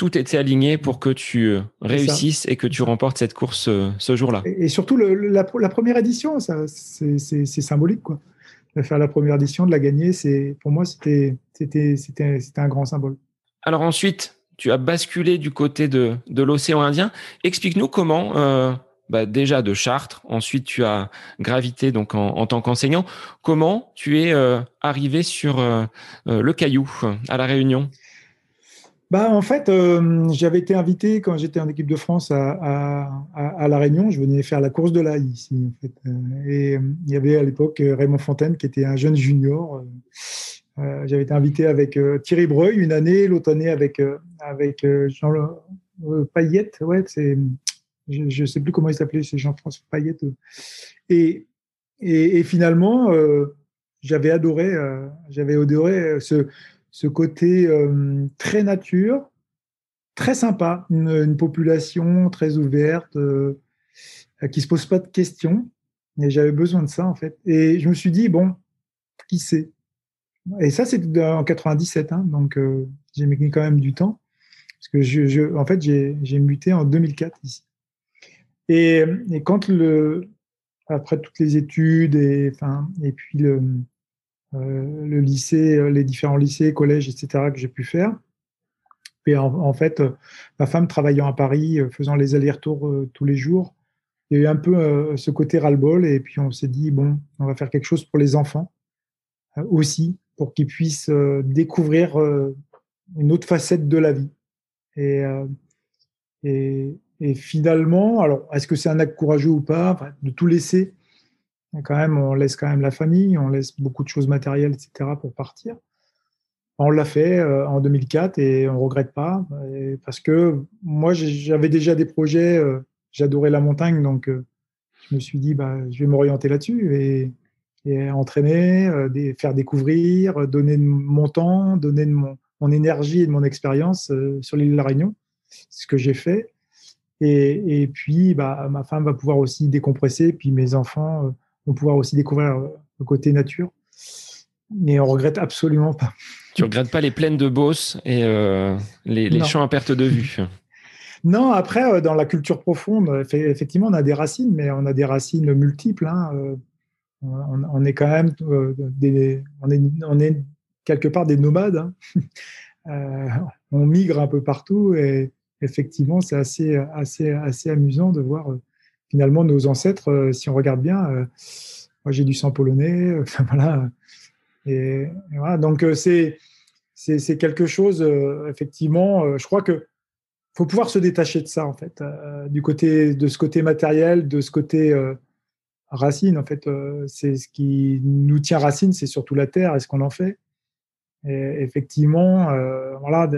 tout était aligné pour que tu euh, réussisses et que tu remportes cette course euh, ce jour-là. Et, surtout la, première édition, c'est symbolique quoi. De faire la première édition, de la gagner, c'est pour moi c'était un grand symbole. Alors ensuite, tu as basculé du côté de, l'océan Indien. Explique-nous comment. Euh, bah, déjà de Chartres, ensuite tu as gravité donc en, tant qu'enseignant. Comment tu es arrivé sur le Caillou à la Réunion? Bah, en fait, euh, j'avais été invité quand j'étais en équipe de France à, La Réunion. Je venais faire la course de l'ail ici. Euh, et euh, il y avait à l'époque Raymond Fontaine qui était un jeune junior. j'avais été invité avec Thierry Breuil une année, l'autre année avec, avec Jean Payette. Ouais, c'est, je ne sais plus comment il s'appelait, c'est Jean-François Payette. Et, et, finalement, j'avais adoré, j'avais adoré ce côté euh, très nature, très sympa, une, population très ouverte, euh, qui se pose pas de questions. Et j'avais besoin de ça, en fait. Et je me suis dit, bon, qui sait? Et ça, c'était en 97, hein, donc euh, j'ai mis quand même du temps. Parce que, en fait, j'ai muté en 2004 ici. Et, quand après toutes les études et, puis le, euh, lycée, euh, les différents lycées, collèges, etc. que j'ai pu faire. Et en, fait, euh, ma femme travaillant à Paris, faisant les allers-retours tous les jours, il y a eu un peu ce côté ras-le-bol et puis on s'est dit, bon, on va faire quelque chose pour les enfants aussi, pour qu'ils puissent découvrir une autre facette de la vie. Et, et finalement, alors, est-ce que c'est un acte courageux ou pas, de tout laisser quand même, on laisse quand même la famille, on laisse beaucoup de choses matérielles, etc. pour partir. On l'a fait euh, en 2004 et on ne regrette pas parce que moi, j'avais déjà des projets, euh, j'adorais la montagne, donc euh, je me suis dit, bah, je vais m'orienter là-dessus et, entraîner, faire découvrir, donner mon temps, donner mon, énergie et mon expérience sur l'île de la Réunion. C'est ce que j'ai fait. Et, et, puis, bah, ma femme va pouvoir aussi décompresser, puis mes enfants pouvoir aussi découvrir euh, le côté nature. Mais on regrette absolument pas. *laughs* Tu regrettes pas les plaines de Beauce et euh, les, champs à perte de vue? *laughs* Non, après, euh, dans la culture profonde, effectivement, on a des racines, mais on a des racines multiples. Hein. On, est quand même des, on est, on est quelque part des nomades. Hein. *laughs* on migre un peu partout et effectivement, c'est assez, assez, assez amusant de voir finalement, nos ancêtres, euh, si on regarde bien, euh, moi j'ai du sang polonais, *laughs* euh, voilà. Et, voilà. Donc c'est c'est quelque chose, effectivement, je crois que faut pouvoir se détacher de ça, en fait, du côté de ce côté matériel, de ce côté racine, en fait, c'est ce qui nous tient racine, c'est surtout la terre et ce qu'on en fait. Effectivement, voilà,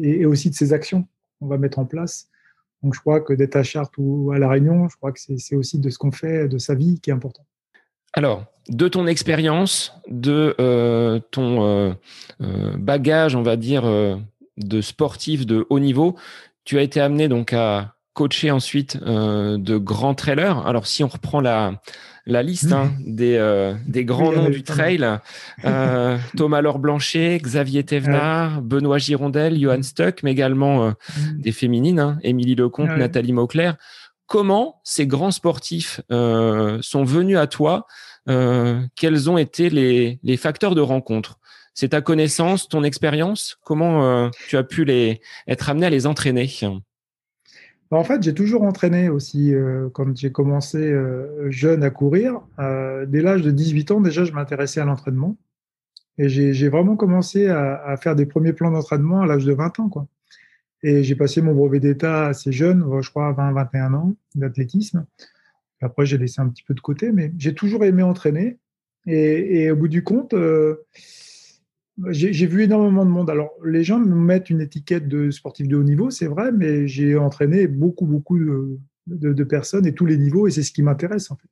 et aussi de ces actions qu'on va mettre en place donc je crois que d'être à Chartres ou à La Réunion, je crois que c'est aussi de ce qu'on fait, de sa vie qui est important. Alors, de ton expérience, de euh, ton euh, euh, bagage, on va dire, de sportif de haut niveau, tu as été amené donc à coacher ensuite de grands trailers. Alors, si on reprend la, la liste hein, *laughs* des, euh, des grands noms du trail. Euh, *laughs* Thomas Laure Blanchet, Xavier Thévenard, Benoît Girondel, Johan Stuck, mais également euh, mm. des féminines, hein, Émilie Lecomte, Nathalie Mauclair. Comment ces grands sportifs sont venus à toi quels ont été les, les facteurs de rencontre? C'est ta connaissance, ton expérience? Comment tu as pu les, être amené à les entraîner? En fait, j'ai toujours entraîné aussi. quand j'ai commencé jeune à courir, dès l'âge de 18 ans, déjà, je m'intéressais à l'entraînement. Et j'ai vraiment commencé à, faire des premiers plans d'entraînement à l'âge de 20 ans. Et j'ai passé mon brevet d'État assez jeune, je crois à 20, 21 ans d'athlétisme. Après, j'ai laissé un petit peu de côté, mais j'ai toujours aimé entraîner. Et, au bout du compte, euh, j'ai vu énormément de monde. Alors, les gens me mettent une étiquette de sportif de haut niveau, c'est vrai, mais j'ai entraîné beaucoup, beaucoup de, personnes et tous les niveaux, et c'est ce qui m'intéresse en fait.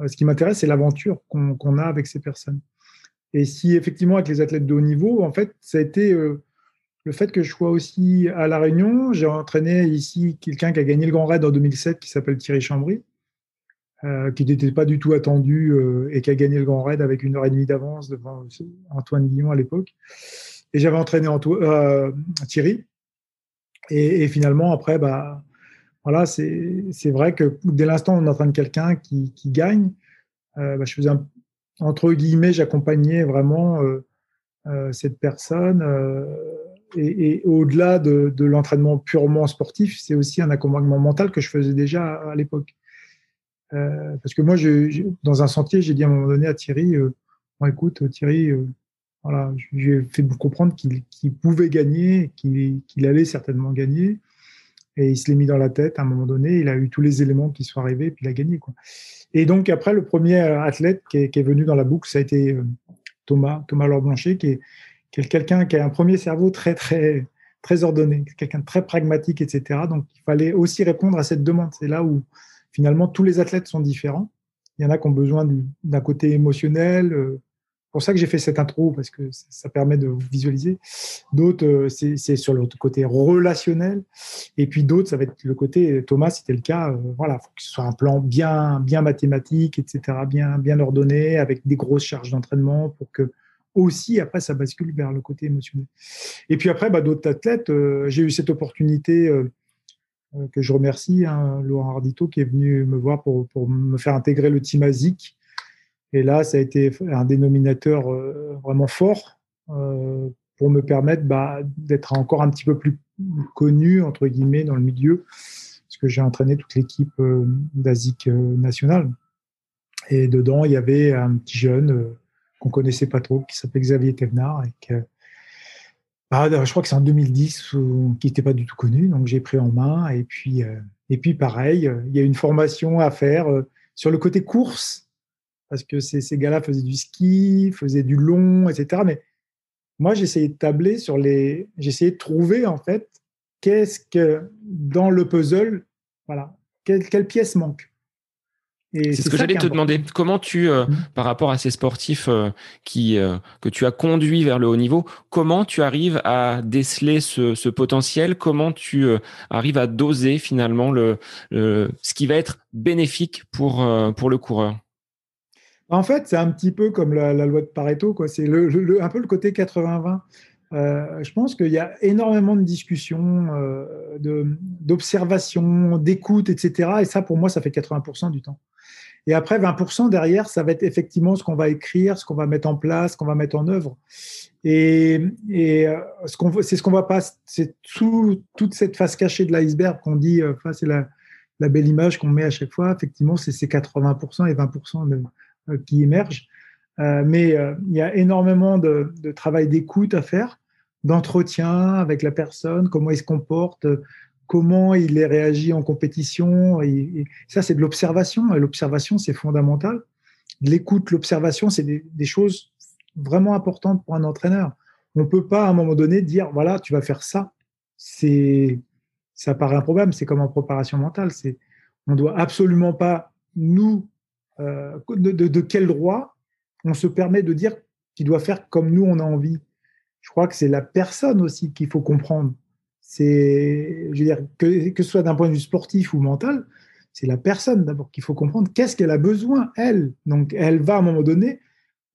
Euh, ce qui m'intéresse, c'est l'aventure qu'on a avec ces personnes. Et si effectivement, avec les athlètes de haut niveau, en fait, ça a été euh, le fait que je sois aussi à La Réunion. J'ai entraîné ici quelqu'un qui a gagné le Grand Raid en 2007 qui s'appelle Thierry Chambry, euh, qui n'était pas du tout attendu euh, et qui a gagné le Grand Raid avec une heure et demie d'avance devant Antoine Guillon à l'époque. Et j'avais entraîné Thierry. Et, finalement, après, bah, voilà, c'est vrai que dès l'instant où on entraîne quelqu'un qui, gagne, bah, je faisais entre guillemets, j'accompagnais vraiment euh, euh, cette personne. Euh, et, au-delà de, l'entraînement purement sportif, c'est aussi un accompagnement mental que je faisais déjà à, l'époque. Parce que moi, dans un sentier, j'ai dit à un moment donné à Thierry, bon, écoute, Thierry, voilà, j'ai fait comprendre qu'il pouvait gagner, qu'il allait certainement gagner. Et il se l'est mis dans la tête à un moment donné. Il a eu tous les éléments qui sont arrivés, puis il a gagné. Et donc, après, le premier athlète qui est, venu dans la boucle, ça a été euh, Thomas, Thomas Laure Blanchet, qui est, quelqu'un qui a un premier cerveau très, très, très ordonné, quelqu'un de très pragmatique, etc. Donc, il fallait aussi répondre à cette demande. C'est là où, finalement, tous les athlètes sont différents. Il y en a qui ont besoin d'un côté émotionnel, euh, pour ça que j'ai fait cette intro, parce que ça permet de visualiser. D'autres, euh, c'est sur le côté relationnel. Et puis d'autres, ça va être le côté, Thomas, c'était le cas, euh, voilà, il faut que ce soit un plan bien, bien mathématique, etc., bien, bien ordonné, avec des grosses charges d'entraînement pour que aussi, après, ça bascule vers le côté émotionnel. Et puis après, bah, d'autres athlètes, euh, j'ai eu cette opportunité que je remercie, hein, Laurent Ardito, qui est venu me voir pour, me faire intégrer le team ASIC et là, ça a été un dénominateur euh, vraiment fort euh, pour me permettre bah, d'être encore un petit peu plus connu, entre guillemets, dans le milieu, parce que j'ai entraîné toute l'équipe euh, d'ASIC nationale. Et dedans, il y avait un petit jeune qu'on connaissait pas trop, qui s'appelait Xavier Thévenard, et bah, je crois que c'est en 2010, qui n'était pas du tout connu, donc j'ai pris en main. Et puis, et puis pareil, il y a une formation à faire sur le côté course parce que ces, gars-là faisaient du ski, faisaient du long, etc. Mais moi, j'essayais de tabler sur les. J'essayais de trouver, en fait, qu'est-ce que dans le puzzle, voilà, quelle pièce manque. C'est ce que j'allais te demander. Comment tu, euh, mmh. par rapport à ces sportifs euh, qui euh, que tu as conduits vers le haut niveau, comment tu arrives à déceler ce, ce potentiel? Comment tu arrives à doser finalement le, ce qui va être bénéfique pour pour le coureur? En fait, c'est un petit peu comme la, loi de Pareto, quoi. C'est le, un peu le côté 80-20. Euh, je pense qu'il y a énormément de discussions, euh, d'observations, d'écoute, etc. Et ça, pour moi, ça fait 80% du temps. Et après, 20% derrière, ça va être effectivement ce qu'on va écrire, ce qu'on va mettre en place, ce qu'on va mettre en œuvre. Et, et euh, ce qu'on, c'est ce qu'on va pas, c'est tout, toute cette face cachée de l'iceberg qu'on dit, enfin, c'est la, belle image qu'on met à chaque fois. Effectivement, c'est ces 80% et 20% de, euh, qui émergent. Euh, mais euh, il y a énormément de, travail d'écoute à faire, d'entretien avec la personne, comment il se comporte, comment il est réagi en compétition. Et, ça, c'est de l'observation. Et l'observation, c'est fondamental. L'écoute, l'observation, c'est des, choses vraiment importantes pour un entraîneur. On ne peut pas, à un moment donné, dire voilà, tu vas faire ça. C'est, ça paraît un problème. C'est comme en préparation mentale. C'est, on doit absolument pas nous euh, de, quel droit on se permet de dire qu'il doit faire comme nous on a envie. Je crois que c'est la personne aussi qu'il faut comprendre. C'est, je veux dire, que, que ce soit d'un point de vue sportif ou mental, c'est la personne d'abord qu'il faut comprendre. Qu'est-ce qu'elle a besoin, elle? Donc, elle va à un moment donné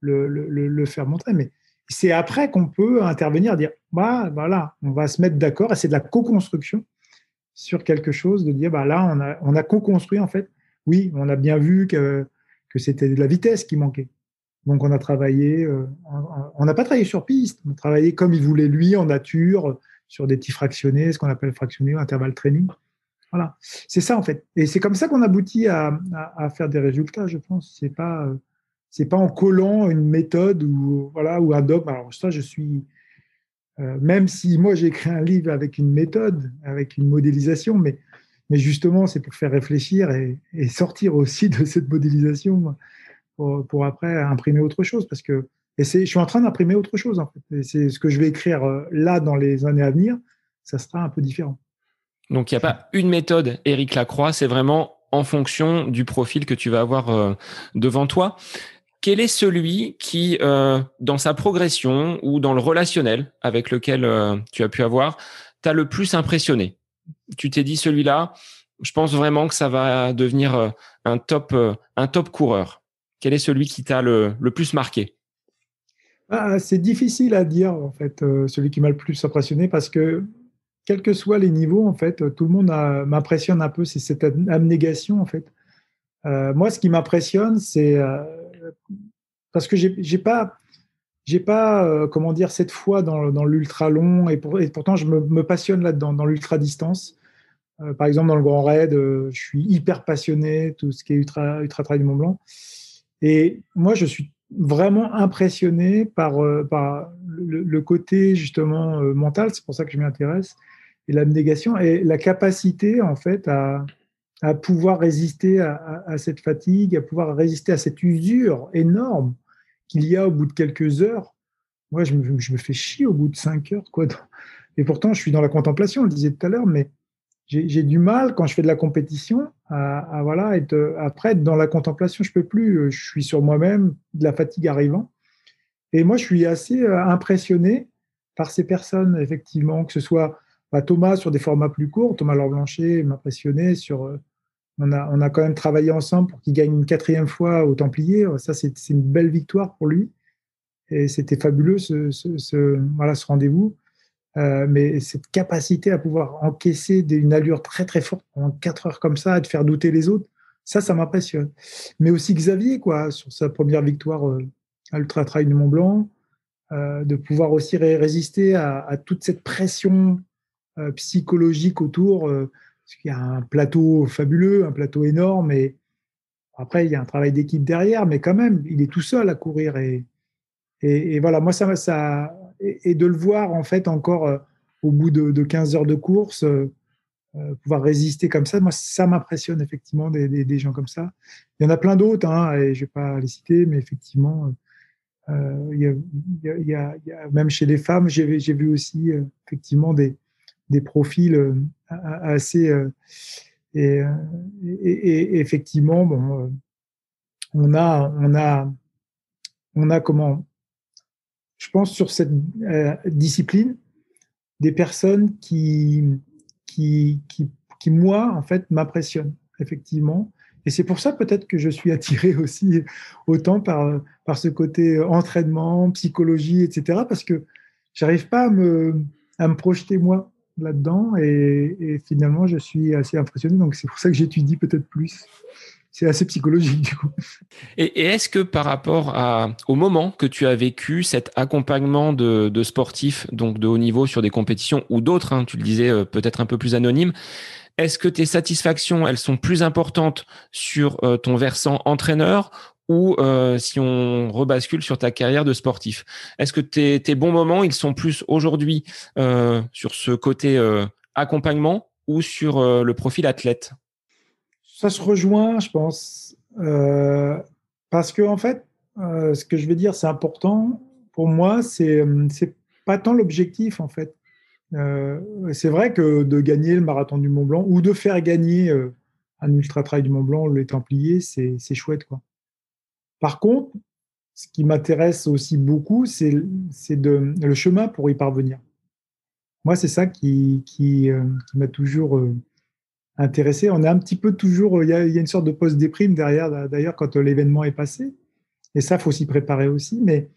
le, le, faire montrer. Mais c'est après qu'on peut intervenir, dire bah, voilà, on va se mettre d'accord. Et c'est de la co-construction sur quelque chose, de dire bah là, on a, on a co-construit en fait oui, on a bien vu que, que c'était de la vitesse qui manquait. Donc on a travaillé, euh, on n'a pas travaillé sur piste, on a travaillé comme il voulait lui en nature, sur des petits fractionnés, ce qu'on appelle fractionnés, intervalle training. Voilà, c'est ça en fait. Et c'est comme ça qu'on aboutit à, à, faire des résultats, je pense. C'est pas, euh, c'est pas en collant une méthode ou voilà ou un dogme. Alors ça, je suis, euh, même si moi j'ai écrit un livre avec une méthode, avec une modélisation, mais mais justement c'est pour faire réfléchir et, et, sortir aussi de cette modélisation pour, après imprimer autre chose parce que et je suis en train d'imprimer autre chose en fait. C'est ce que je vais écrire euh, là dans les années à venir, ça sera un peu différent. Donc il n'y a pas une méthode, Éric Lacroix, c'est vraiment en fonction du profil que tu vas avoir euh, devant toi. Quel est celui qui, euh, dans sa progression ou dans le relationnel avec lequel tu as pu avoir, t'a le plus impressionné? Tu t'es dit celui-là, je pense vraiment que ça va devenir un top, un top coureur. Quel est celui qui t'a le, le plus marqué? Ah, C'est difficile à dire en fait, celui qui m'a le plus impressionné parce que quels que soient les niveaux, en fait, tout le monde m'impressionne un peu. C'est cette abnégation, en fait. Euh, moi, ce qui m'impressionne, c'est euh, parce que j'ai pas, pas, euh, comment dire, cette foi dans, dans l'ultra long et, pourtant je me, passionne là-dedans, dans l'ultra distance. par exemple, dans le Grand Raid, je suis hyper passionné, tout ce qui est ultra, ultra trail du Mont Blanc. Et moi, je suis vraiment impressionné par, par le, côté justement mental. C'est pour ça que je m'y intéresse et l'abnégation et la capacité en fait à, à pouvoir résister à, à, cette fatigue, à pouvoir résister à cette usure énorme qu'il y a au bout de quelques heures. Moi, je me, je me, fais chier au bout de cinq heures, quoi. Et pourtant, je suis dans la contemplation, on le disait tout à l'heure, mais j'ai du mal quand je fais de la compétition à, voilà être après être dans la contemplation. Je peux plus. Je suis sur moi-même, de la fatigue arrivant. Et moi, je suis assez euh, impressionné par ces personnes, effectivement, que ce soit bah, Thomas sur des formats plus courts. Thomas Laure Blanchet m'impressionnait sur. Euh, on a, on a quand même travaillé ensemble pour qu'il gagne une quatrième fois au Templier. Ça, c'est une belle victoire pour lui. Et c'était fabuleux ce, ce, ce rendez-vous. Euh, mais cette capacité à pouvoir encaisser une allure très très forte en quatre heures comme ça, et de faire douter les autres, ça, ça m'impressionne. Mais aussi Xavier, quoi, sur sa première victoire euh, à l'Ultra Trail du Mont Blanc, de pouvoir aussi résister à, à, toute cette pression euh, psychologique autour, euh, parce qu'il y a un plateau fabuleux, un plateau énorme, et après, il y a un travail d'équipe derrière, mais quand même, il est tout seul à courir. Et, et, voilà, moi, ça et, de le voir, en fait, encore euh, au bout de, 15 heures de course, pouvoir résister comme ça, moi, ça m'impressionne effectivement des, gens comme ça. Il y en a plein d'autres, hein, et je vais pas les citer, mais effectivement, il, y a, même chez les femmes, j'ai vu aussi effectivement des, des profils euh, assez. Euh, et, et, effectivement, bon, euh, on a, on a, on a comment Je pense sur cette discipline des personnes qui, qui, qui, moi, en fait, m'impressionnent effectivement. Et c'est pour ça peut-être que je suis *laughs* attiré aussi autant par, par ce côté entraînement, psychologie, etc. Parce que j'arrive pas à me, à me projeter moi là-dedans et, finalement je suis assez impressionné donc c'est pour ça que j'étudie peut-être plus c'est assez psychologique du coup et, est-ce que par rapport au moment que tu as vécu cet accompagnement de, sportifs donc de haut niveau sur des compétitions ou d'autres hein, tu le disais euh, peut-être un peu plus anonyme est-ce que tes satisfactions elles sont plus importantes sur euh, ton versant entraîneur ou euh, si on rebascule sur ta carrière de sportif? Est-ce que tes, tes, bons moments, ils sont plus aujourd'hui sur ce côté accompagnement ou sur le profil athlète? Ça se rejoint, je pense, parce que en fait, ce que je vais dire, c'est important pour moi, c'est c'est pas tant l'objectif en fait. c'est vrai que de gagner le marathon du Mont Blanc ou de faire gagner un ultra trail du Mont Blanc, les Templiers, c'est chouette quoi. Par contre, ce qui m'intéresse aussi beaucoup, c'est le chemin pour y parvenir. Moi, c'est ça qui, euh, m'a toujours euh, intéressé. On est un petit peu toujours, il y a, une sorte de post-déprime derrière, d'ailleurs, quand l'événement est passé. Et ça, il faut s'y préparer aussi. Mais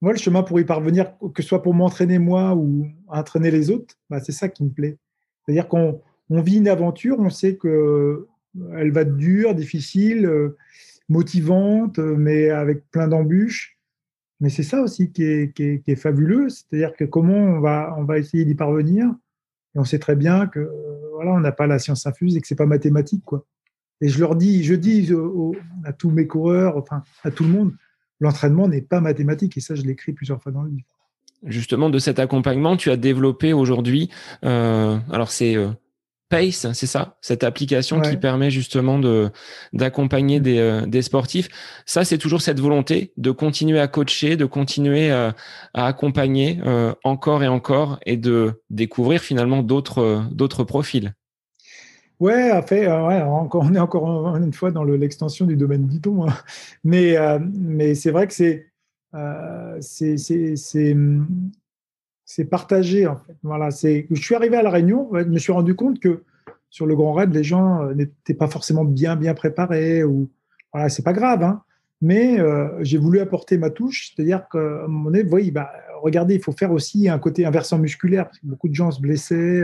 moi, le chemin pour y parvenir, que ce soit pour m'entraîner moi ou entraîner les autres, bah, c'est ça qui me plaît. C'est-à-dire qu'on vit une aventure, on sait qu'elle va être dure, difficile. Euh, motivante, mais avec plein d'embûches. Mais c'est ça aussi qui est, fabuleux, c'est-à-dire que comment on va essayer d'y parvenir. Et on sait très bien que voilà, on n'a pas la science infuse et que c'est pas mathématique. Et je leur dis, je dis à tous mes coureurs, enfin à tout le monde, l'entraînement n'est pas mathématique. Et ça, je l'écris plusieurs fois dans le livre. Justement, de cet accompagnement, tu as développé aujourd'hui, euh, alors c'est euh, Pace, c'est ça, cette application qui permet justement de d'accompagner des, euh, des, sportifs. Ça, c'est toujours cette volonté de continuer à coacher, de continuer à, à accompagner encore et encore, et de découvrir finalement d'autres d'autres profils. Ouais, en fait, euh, ouais, on est encore une fois dans l'extension du domaine Python, hein. mais, euh, mais c'est vrai que c'est euh, c'est partagé en fait. Voilà. Je suis arrivé à la Réunion, je me suis rendu compte que sur le Grand Raid, les gens n'étaient pas forcément bien bien préparés ou voilà, c'est pas grave, hein, mais j'ai voulu apporter ma touche, c'est-à-dire qu'à un moment donné, vous bah, regardez, il faut faire aussi un côté inversant musculaire parce que beaucoup de gens se blessaient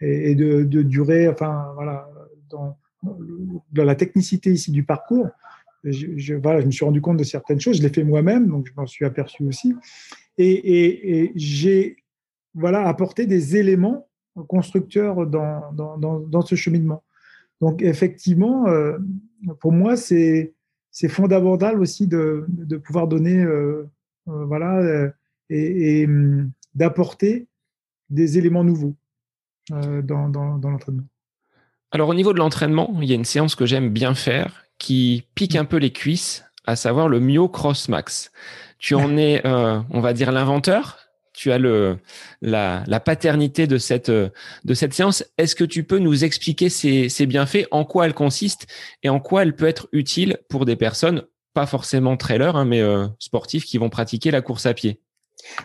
et, de, de, durer, enfin voilà, dans, dans, la technicité ici du parcours, je, voilà, je me suis rendu compte de certaines choses. Je l'ai fait moi-même, donc je m'en suis aperçu aussi. Et, et, j'ai voilà, apporté des éléments constructeurs dans, dans, dans, ce cheminement. Donc effectivement, euh, pour moi, c'est c'est fondamental aussi de, de pouvoir donner, euh, euh, voilà, et, et hum, d'apporter des éléments nouveaux. Euh, dans, l'entraînement Alors au niveau de l'entraînement, il y a une séance que j'aime bien faire qui pique un peu les cuisses, à savoir le Mio Cross Max. Tu en es, euh, on va dire, l'inventeur. Tu as le, la, paternité de cette, de cette séance. Est-ce que tu peux nous expliquer ses, bienfaits, en quoi elle consiste et en quoi elle peut être utile pour des personnes, pas forcément trailers, hein, mais euh, sportifs qui vont pratiquer la course à pied?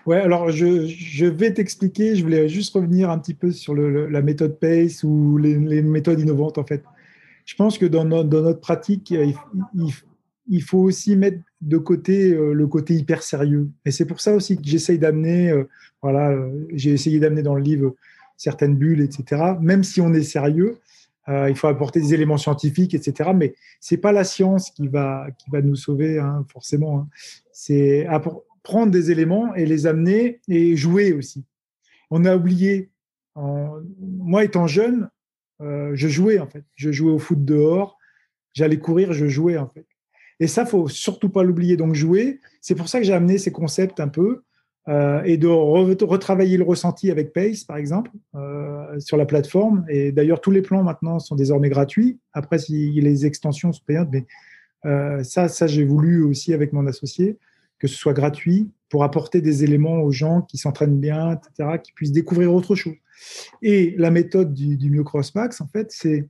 Ouais, alors je, vais t'expliquer. Je voulais juste revenir un petit peu sur la méthode PACE ou les, méthodes innovantes en fait. Je pense que dans, notre pratique, il, faut aussi mettre de côté euh, le côté hyper sérieux. Et c'est pour ça aussi que j'essaye d'amener, euh, voilà, euh, j'ai essayé d'amener dans le livre certaines bulles, etc. Même si on est sérieux, il faut apporter des éléments scientifiques, etc. Mais c'est pas la science qui va qui va nous sauver, hein, forcément. Hein. C'est prendre des éléments et les amener et jouer aussi. On a oublié, moi étant jeune, je jouais en fait. Je jouais au foot dehors, j'allais courir, je jouais en fait. Et ça, faut surtout pas l'oublier. Donc jouer, c'est pour ça que j'ai amené ces concepts un peu euh, et de retravailler le ressenti avec Pace, par exemple, euh, sur la plateforme. Et d'ailleurs, tous les plans maintenant sont désormais gratuits. Après, si les extensions sont payantes, mais ça, ça j'ai voulu aussi avec mon associé que ce soit gratuit, pour apporter des éléments aux gens qui s'entraînent bien, etc., qui puissent découvrir autre chose. Et la méthode du, du Max, en fait, c'est,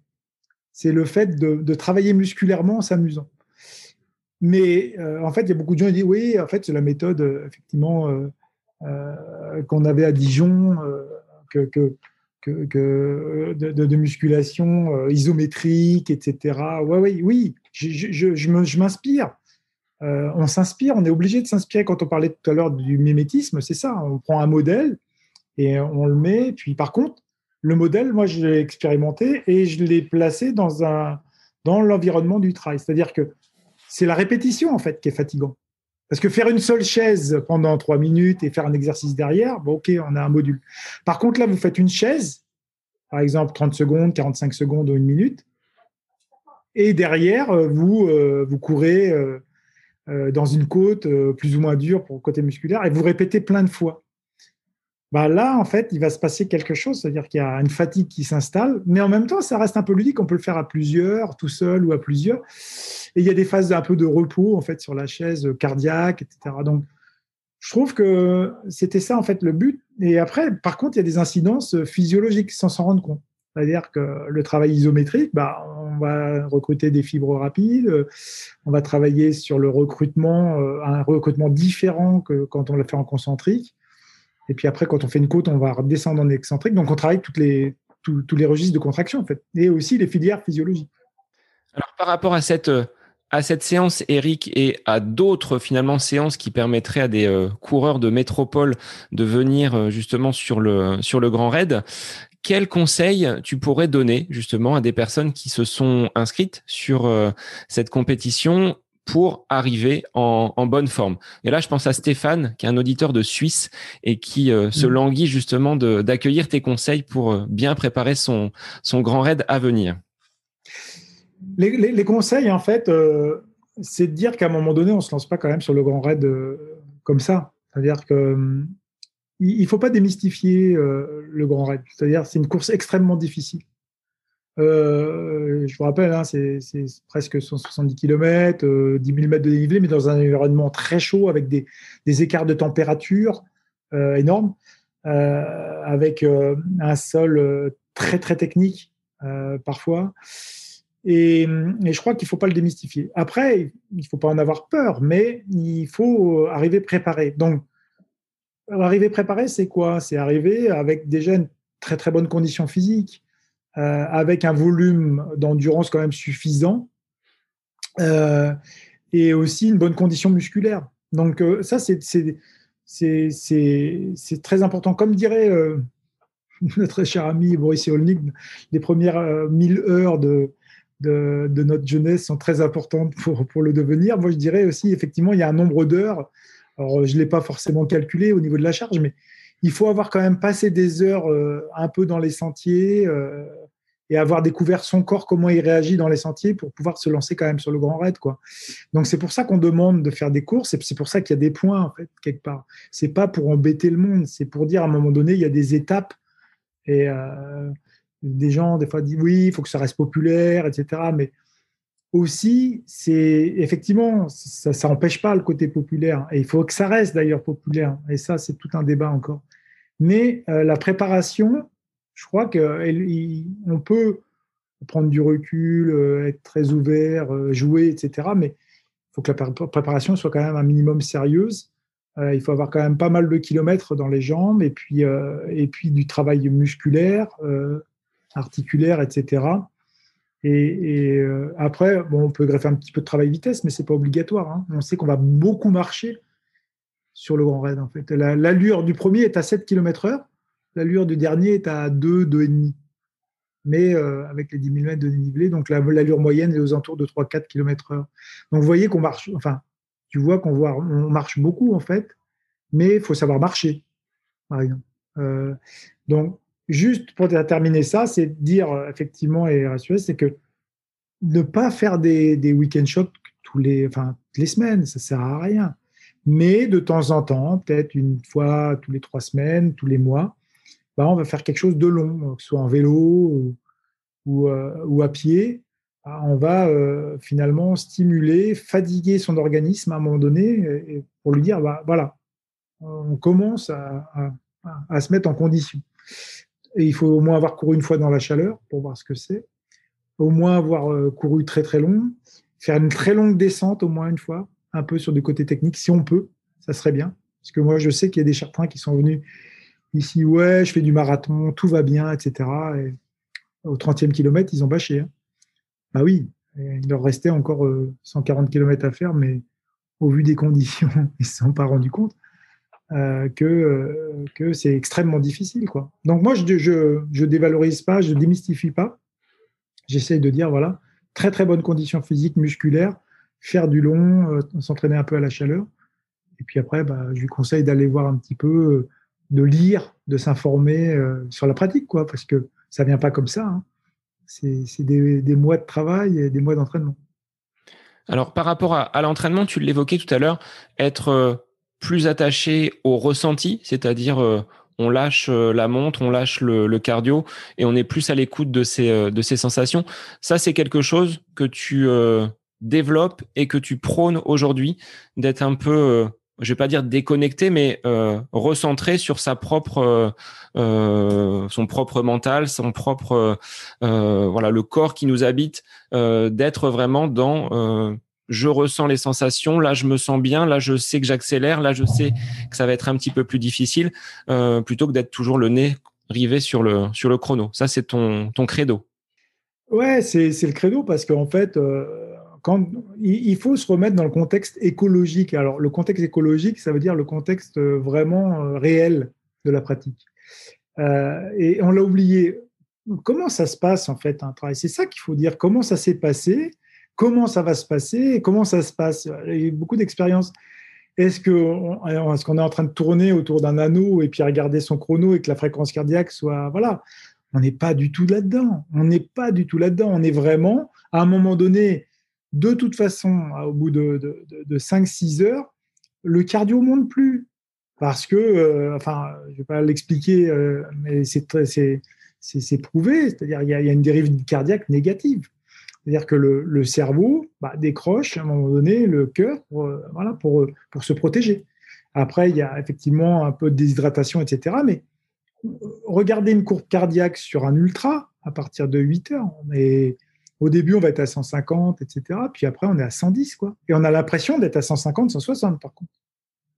c'est le fait de, travailler musculairement en s'amusant. Mais euh, en fait, il y a beaucoup de gens qui disent oui, en fait, c'est la méthode, euh, effectivement, euh, qu'on avait à Dijon, que, de, musculation isométrique, etc. Ouais, oui, oui, je, je, m'inspire. On s'inspire, on est obligé de s'inspirer quand on parlait tout à l'heure du mimétisme, c'est ça, on prend un modèle et on le met, puis par contre, le modèle, moi je l'ai expérimenté et je l'ai placé dans, dans l'environnement du travail, c'est-à-dire que c'est la répétition en fait qui est fatigant. Parce que faire une seule chaise pendant trois minutes et faire un exercice derrière, bon, ok, on a un module. Par contre, là, vous faites une chaise, par exemple 30 secondes, 45 secondes ou une minute, et derrière, vous, euh, vous courez euh, dans une côte euh, plus ou moins dure pour le côté musculaire, et vous répétez plein de fois. Bah là, en fait, il va se passer quelque chose, c'est-à-dire qu'il y a une fatigue qui s'installe, mais en même temps, ça reste un peu ludique. On peut le faire à plusieurs, tout seul ou à plusieurs. Et il y a des phases un peu de repos, en fait, sur la chaise cardiaque, etc. Donc, je trouve que c'était ça, en fait, le but. Et après, par contre, il y a des incidences physiologiques sans s'en rendre compte. C'est-à-dire que le travail isométrique, bah, on va recruter des fibres rapides, on va travailler sur le recrutement, euh, un recrutement différent que quand on le fait en concentrique. Et puis après, quand on fait une côte, on va redescendre en excentrique. Donc, on travaille les, tous les registres de contraction, en fait, et aussi les filières physiologiques. Alors, par rapport à cette à cette séance, Eric, et à d'autres finalement séances qui permettraient à des euh, coureurs de métropole de venir euh, justement sur le sur le Grand Raid. Quels conseils tu pourrais donner justement à des personnes qui se sont inscrites sur euh, cette compétition pour arriver en, en, bonne forme. Et là, je pense à Stéphane, qui est un auditeur de Suisse et qui se mmh. languit justement d'accueillir tes conseils pour bien préparer son, son grand raid à venir les, conseils, en fait, euh, c'est de dire qu'à un moment donné, on ne se lance pas quand même sur le grand raid euh, comme ça. C'est-à-dire qu'il ne faut pas démystifier euh, le grand raid. C'est-à-dire c'est une course extrêmement difficile. Je vous rappelle, hein, c'est presque 170 km, 10 000 mètres de dénivelé, mais dans un environnement très chaud avec des, écarts de température énormes, avec un sol très très technique parfois. Et, je crois qu'il ne faut pas le démystifier. Après, il ne faut pas en avoir peur, mais il faut arriver préparé. Donc, arriver préparé, c'est quoi? C'est arriver avec déjà une très très bonne condition physique, euh, avec un volume d'endurance quand même suffisant, euh, et aussi une bonne condition musculaire. Donc euh, ça, c'est très important. Comme dirait *laughs* notre cher ami Boris Olnik, les premières 1000 heures de, de, notre jeunesse sont très importantes pour, pour le devenir. Moi, je dirais aussi, effectivement, il y a un nombre d'heures. Alors, je ne l'ai pas forcément calculé au niveau de la charge, mais il faut avoir quand même passé des heures un peu dans les sentiers et avoir découvert son corps, comment il réagit dans les sentiers pour pouvoir se lancer quand même sur le grand raid. Quoi. Donc, c'est pour ça qu'on demande de faire des courses et c'est pour ça qu'il y a des points, en fait, quelque part. C'est pas pour embêter le monde, c'est pour dire à un moment donné, il y a des étapes. Et, euh, des gens, des fois, disent oui, il faut que ça reste populaire, etc. Mais aussi, c'est effectivement, ça n'empêche pas le côté populaire. Et il faut que ça reste d'ailleurs populaire. Et ça, c'est tout un débat encore. Mais euh, la préparation, je crois qu'on peut prendre du recul, euh, être très ouvert, euh, jouer, etc. Mais il faut que la préparation soit quand même un minimum sérieuse. il faut avoir quand même pas mal de kilomètres dans les jambes et puis, du travail musculaire, articulaire, etc. Et, euh, après, on peut greffer un petit peu de travail vitesse, mais c'est pas obligatoire. Hein. On sait qu'on va beaucoup marcher sur le Grand Raid. En fait, l'allure du premier est à 7 km/h, l'allure du dernier est à 2, 2,5. Mais euh, avec les 10 000 mètres de dénivelé, donc l'allure moyenne est aux alentours de 3-4 km/h. Donc vous voyez qu'on marche, enfin, tu vois qu'on voit, on marche beaucoup en fait, mais il faut savoir marcher, par exemple. Euh, donc juste pour terminer ça, c'est dire euh, effectivement et rassurer, c'est que ne pas faire des, week-end shocks tous les, enfin, toutes les semaines, ça sert à rien. Mais de temps en temps, peut-être une fois tous les trois semaines, tous les mois, bah, on va faire quelque chose de long, que ce soit en vélo ou, euh, à pied. Bah, on va euh, finalement stimuler, fatiguer son organisme à un moment donné pour lui dire, bah, voilà, on commence à, se mettre en condition. Et il faut au moins avoir couru une fois dans la chaleur pour voir ce que c'est. Au moins avoir euh, couru très très long. Faire une très longue descente au moins une fois, un peu sur du côté technique, si on peut, ça serait bien. Parce que moi, je sais qu'il y a des chartrins qui sont venus ici, ouais, je fais du marathon, tout va bien, etc. Et au 30e kilomètre, ils ont bâché. Hein. Bah oui, il leur restait encore 140 euh, km à faire, mais au vu des conditions, *laughs* ils ne se sont pas rendus compte. Euh, que, euh, que c'est extrêmement difficile. Quoi. Donc moi, je ne je, je dévalorise pas, je démystifie pas. J'essaye de dire, voilà, très très bonne condition physique, musculaire, faire du long, s'entraîner un peu à la chaleur. Et puis après, bah, je lui conseille d'aller voir un petit peu, de lire, de s'informer sur la pratique, quoi, parce que ça vient pas comme ça. Hein. C'est des, mois de travail et des mois d'entraînement. Alors, par rapport à, l'entraînement, tu l'évoquais tout à l'heure, être plus attaché au ressenti, c'est-à-dire euh, on lâche euh, la montre, on lâche le, cardio et on est plus à l'écoute euh, de ces sensations. Ça, c'est quelque chose que tu développes et que tu prônes aujourd'hui, d'être un peu, je vais pas dire déconnecté, mais recentré sur sa propre, son propre mental, son propre, voilà, le corps qui nous habite, d'être vraiment dans je ressens les sensations, là je me sens bien, là je sais que j'accélère, là je sais que ça va être un petit peu plus difficile, euh, plutôt que d'être toujours le nez rivé sur le, sur le chrono. Ça, c'est ton, ton credo. Ouais, c'est le credo parce qu'en fait, euh, il faut se remettre dans le contexte écologique. Alors, le contexte écologique, ça veut dire le contexte vraiment réel de la pratique. et on l'a oublié. Comment ça se passe en fait un travail? C'est ça qu'il faut dire. Comment ça s'est passé? Comment ça va se passer? Comment ça se passe? Il y a beaucoup d'expériences. Est-ce qu'on est, qu'on est en train de tourner autour d'un anneau et puis regarder son chrono et que la fréquence cardiaque soit. Voilà. On n'est pas du tout là-dedans. On n'est pas du tout là-dedans. On est vraiment, à un moment donné, de toute façon, au bout de, de, 5-6 heures, le cardio monte plus. Parce que, euh, enfin, je ne vais pas l'expliquer, euh, mais c'est prouvé, c'est-à-dire il y, a une dérive cardiaque négative. C'est-à-dire que le, cerveau bah, décroche à un moment donné le cœur pour, euh, pour se protéger. Après, il y a effectivement un peu de déshydratation, etc. Mais regardez une courbe cardiaque sur un ultra à partir de 8 heures. Mais au début, on va être à 150, etc. Puis après, on est à 110, quoi. Et on a l'impression d'être à 150, 160, par contre.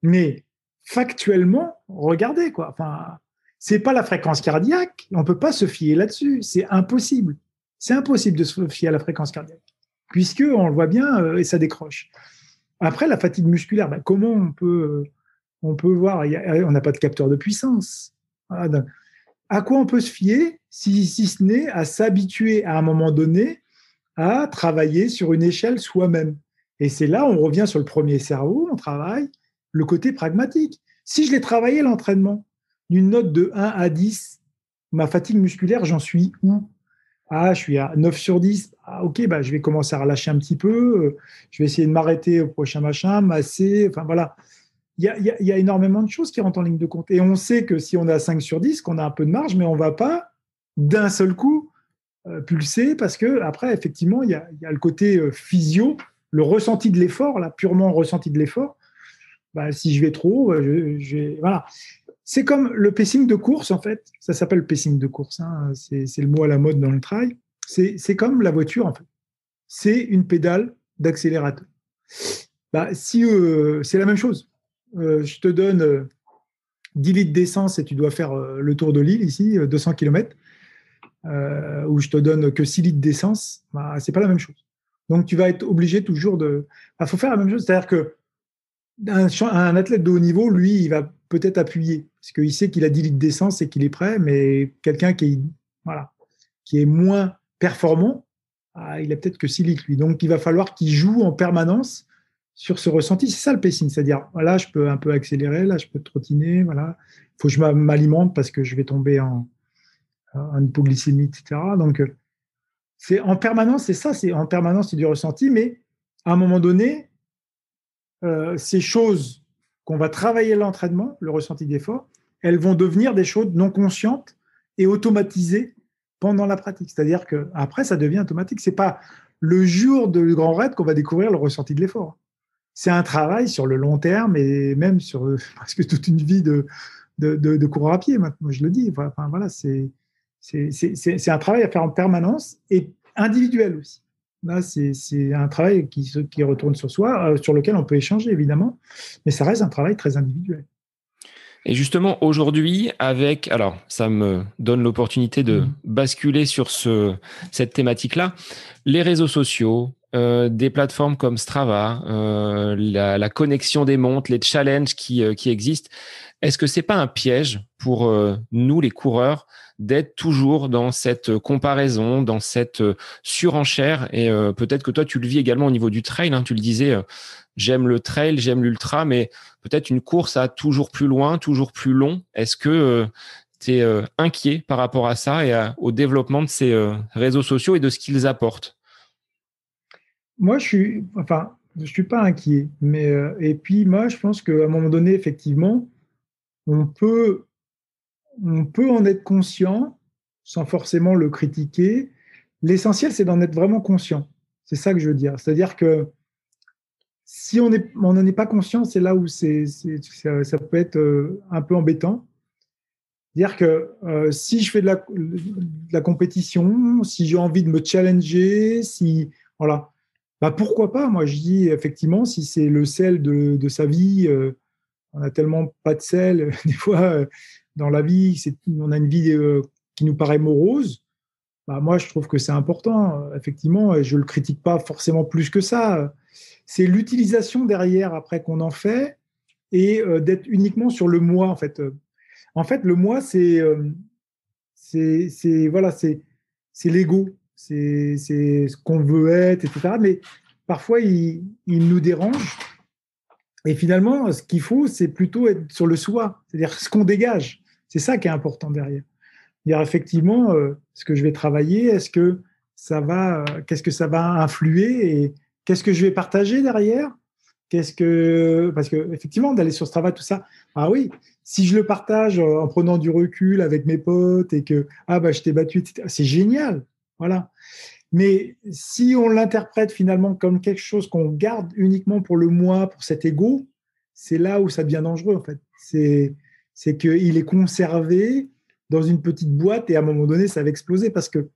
Mais factuellement, regardez, quoi. Enfin, c'est pas la fréquence cardiaque. On peut pas se fier là-dessus. C'est impossible. C'est impossible de se fier à la fréquence cardiaque, puisque on le voit bien euh, et ça décroche. Après, la fatigue musculaire, ben, comment on peut, on peut voir? On n'a pas de capteur de puissance. à quoi on peut se fier si, si ce n'est à s'habituer à un moment donné à travailler sur une échelle soi-même Et c'est là, on revient sur le premier cerveau, on travaille le côté pragmatique. Si je l'ai travaillé l'entraînement d'une note de 1 à 10, ma fatigue musculaire, j'en suis où? Ah, je suis à 9 sur 10. Ah, ok, bah, je vais commencer à relâcher un petit peu. Euh, je vais essayer de m'arrêter au prochain machin, masser. Enfin, voilà. Il y, a, il y, a, énormément de choses qui rentrent en ligne de compte. Et on sait que si on est à 5 sur 10, qu'on a un peu de marge, mais on ne va pas d'un seul coup pulser parce que après, effectivement, il y a, le côté euh, physio, le ressenti de l'effort, là, purement ressenti de l'effort. Bah, si je vais trop, je, voilà. C'est comme le pacing de course, en fait. Ça s'appelle pacing de course. Hein. C'est le mot à la mode dans le trail. C'est comme la voiture, en fait. C'est une pédale d'accélérateur. Bah, si euh, c'est la même chose. Euh, je te donne 10 euh, litres d'essence et tu dois faire le tour de l'île ici, 200 km, ou je te donne que 6 litres d'essence, bah, c'est pas la même chose. Donc tu vas être obligé toujours de. Il bah, faut faire la même chose. C'est-à-dire que un, athlète de haut niveau, lui, il va peut-être appuyer parce qu'il sait qu'il a 10 litres d'essence et qu'il est prêt, mais quelqu'un qui est, voilà, qui est moins performant, ah, il a peut-être que 6 litres lui. Donc il va falloir qu'il joue en permanence sur ce ressenti. C'est ça le pacing, c'est-à-dire là, je peux un peu accélérer, là, je peux trottiner, voilà. Il faut que je m'alimente parce que je vais tomber en, en hypoglycémie, etc. Donc c'est en permanence, c'est ça, c'est en permanence, c'est du ressenti, mais à un moment donné, euh, ces choses qu'on va travailler l'entraînement, le ressenti d'effort, elles vont devenir des choses non conscientes et automatisées pendant la pratique. C'est-à-dire que après, ça devient automatique. C'est pas le jour du grand raid qu'on va découvrir le ressenti de l'effort. C'est un travail sur le long terme et même sur euh, *laughs* presque toute une vie de, de, de, coureur à pied. Moi, je le dis. Enfin, voilà, c'est c'est un travail à faire en permanence et individuel aussi. C'est un travail qui, qui, retourne sur soi, euh, sur lequel on peut échanger évidemment, mais ça reste un travail très individuel. Et justement, aujourd'hui, avec, alors, ça me donne l'opportunité de mmh. basculer sur ce, cette thématique-là, les réseaux sociaux, euh, des plateformes comme Strava, euh, la, la, connexion des montres, les challenges qui, euh, qui existent. Est-ce que c'est pas un piège pour euh, nous, les coureurs, d'être toujours dans cette comparaison, dans cette euh, surenchère? Et euh, peut-être que toi, tu le vis également au niveau du trail. Hein, tu le disais, euh, j'aime le trail, j'aime l'ultra, mais peut-être une course à toujours plus loin, toujours plus long. Est-ce que tu es inquiet par rapport à ça et au développement de ces réseaux sociaux et de ce qu'ils apportent? Moi, je suis, enfin, je suis pas inquiet, et puis moi, je pense qu'à un moment donné, effectivement, on peut on peut en être conscient sans forcément le critiquer. L'essentiel, c'est d'en être vraiment conscient. C'est ça que je veux dire. C'est-à-dire que si on n'en est pas conscient, c'est là où c'est, ça, peut être euh, un peu embêtant. C'est-à-dire que euh, si je fais de la, la compétition, si j'ai envie de me challenger, si voilà, bah pourquoi pas? Moi, je dis effectivement, si c'est le sel de, sa vie, euh, on a tellement pas de sel *laughs* des fois dans la vie, on a une vie euh, qui nous paraît morose. bah, moi, je trouve que c'est important, effectivement, et je ne le critique pas forcément plus que ça. C'est l'utilisation derrière, après qu'on en fait, et d'être uniquement sur le moi, en fait. En fait, le moi, c'est c'est voilà, c'est l'ego, c'est ce qu'on veut être, etc. Mais parfois, il, il, nous dérange. Et finalement, ce qu'il faut, c'est plutôt être sur le soi, c'est-à-dire ce qu'on dégage. C'est ça qui est important derrière. Dire effectivement, euh, ce que je vais travailler, est-ce que ça va, euh, qu'est-ce que ça va influer? Et qu'est-ce que je vais partager derrière? Parce que effectivement d'aller sur ce travail tout ça. Ah oui si je le partage en prenant du recul avec mes potes et que ah bah je t'ai battu c'est génial. Voilà mais si on l'interprète finalement comme quelque chose qu'on garde uniquement pour le moi pour cet ego c'est là où ça devient dangereux en fait. C'est qu'il est conservé dans une petite boîte et à un moment donné ça va exploser parce que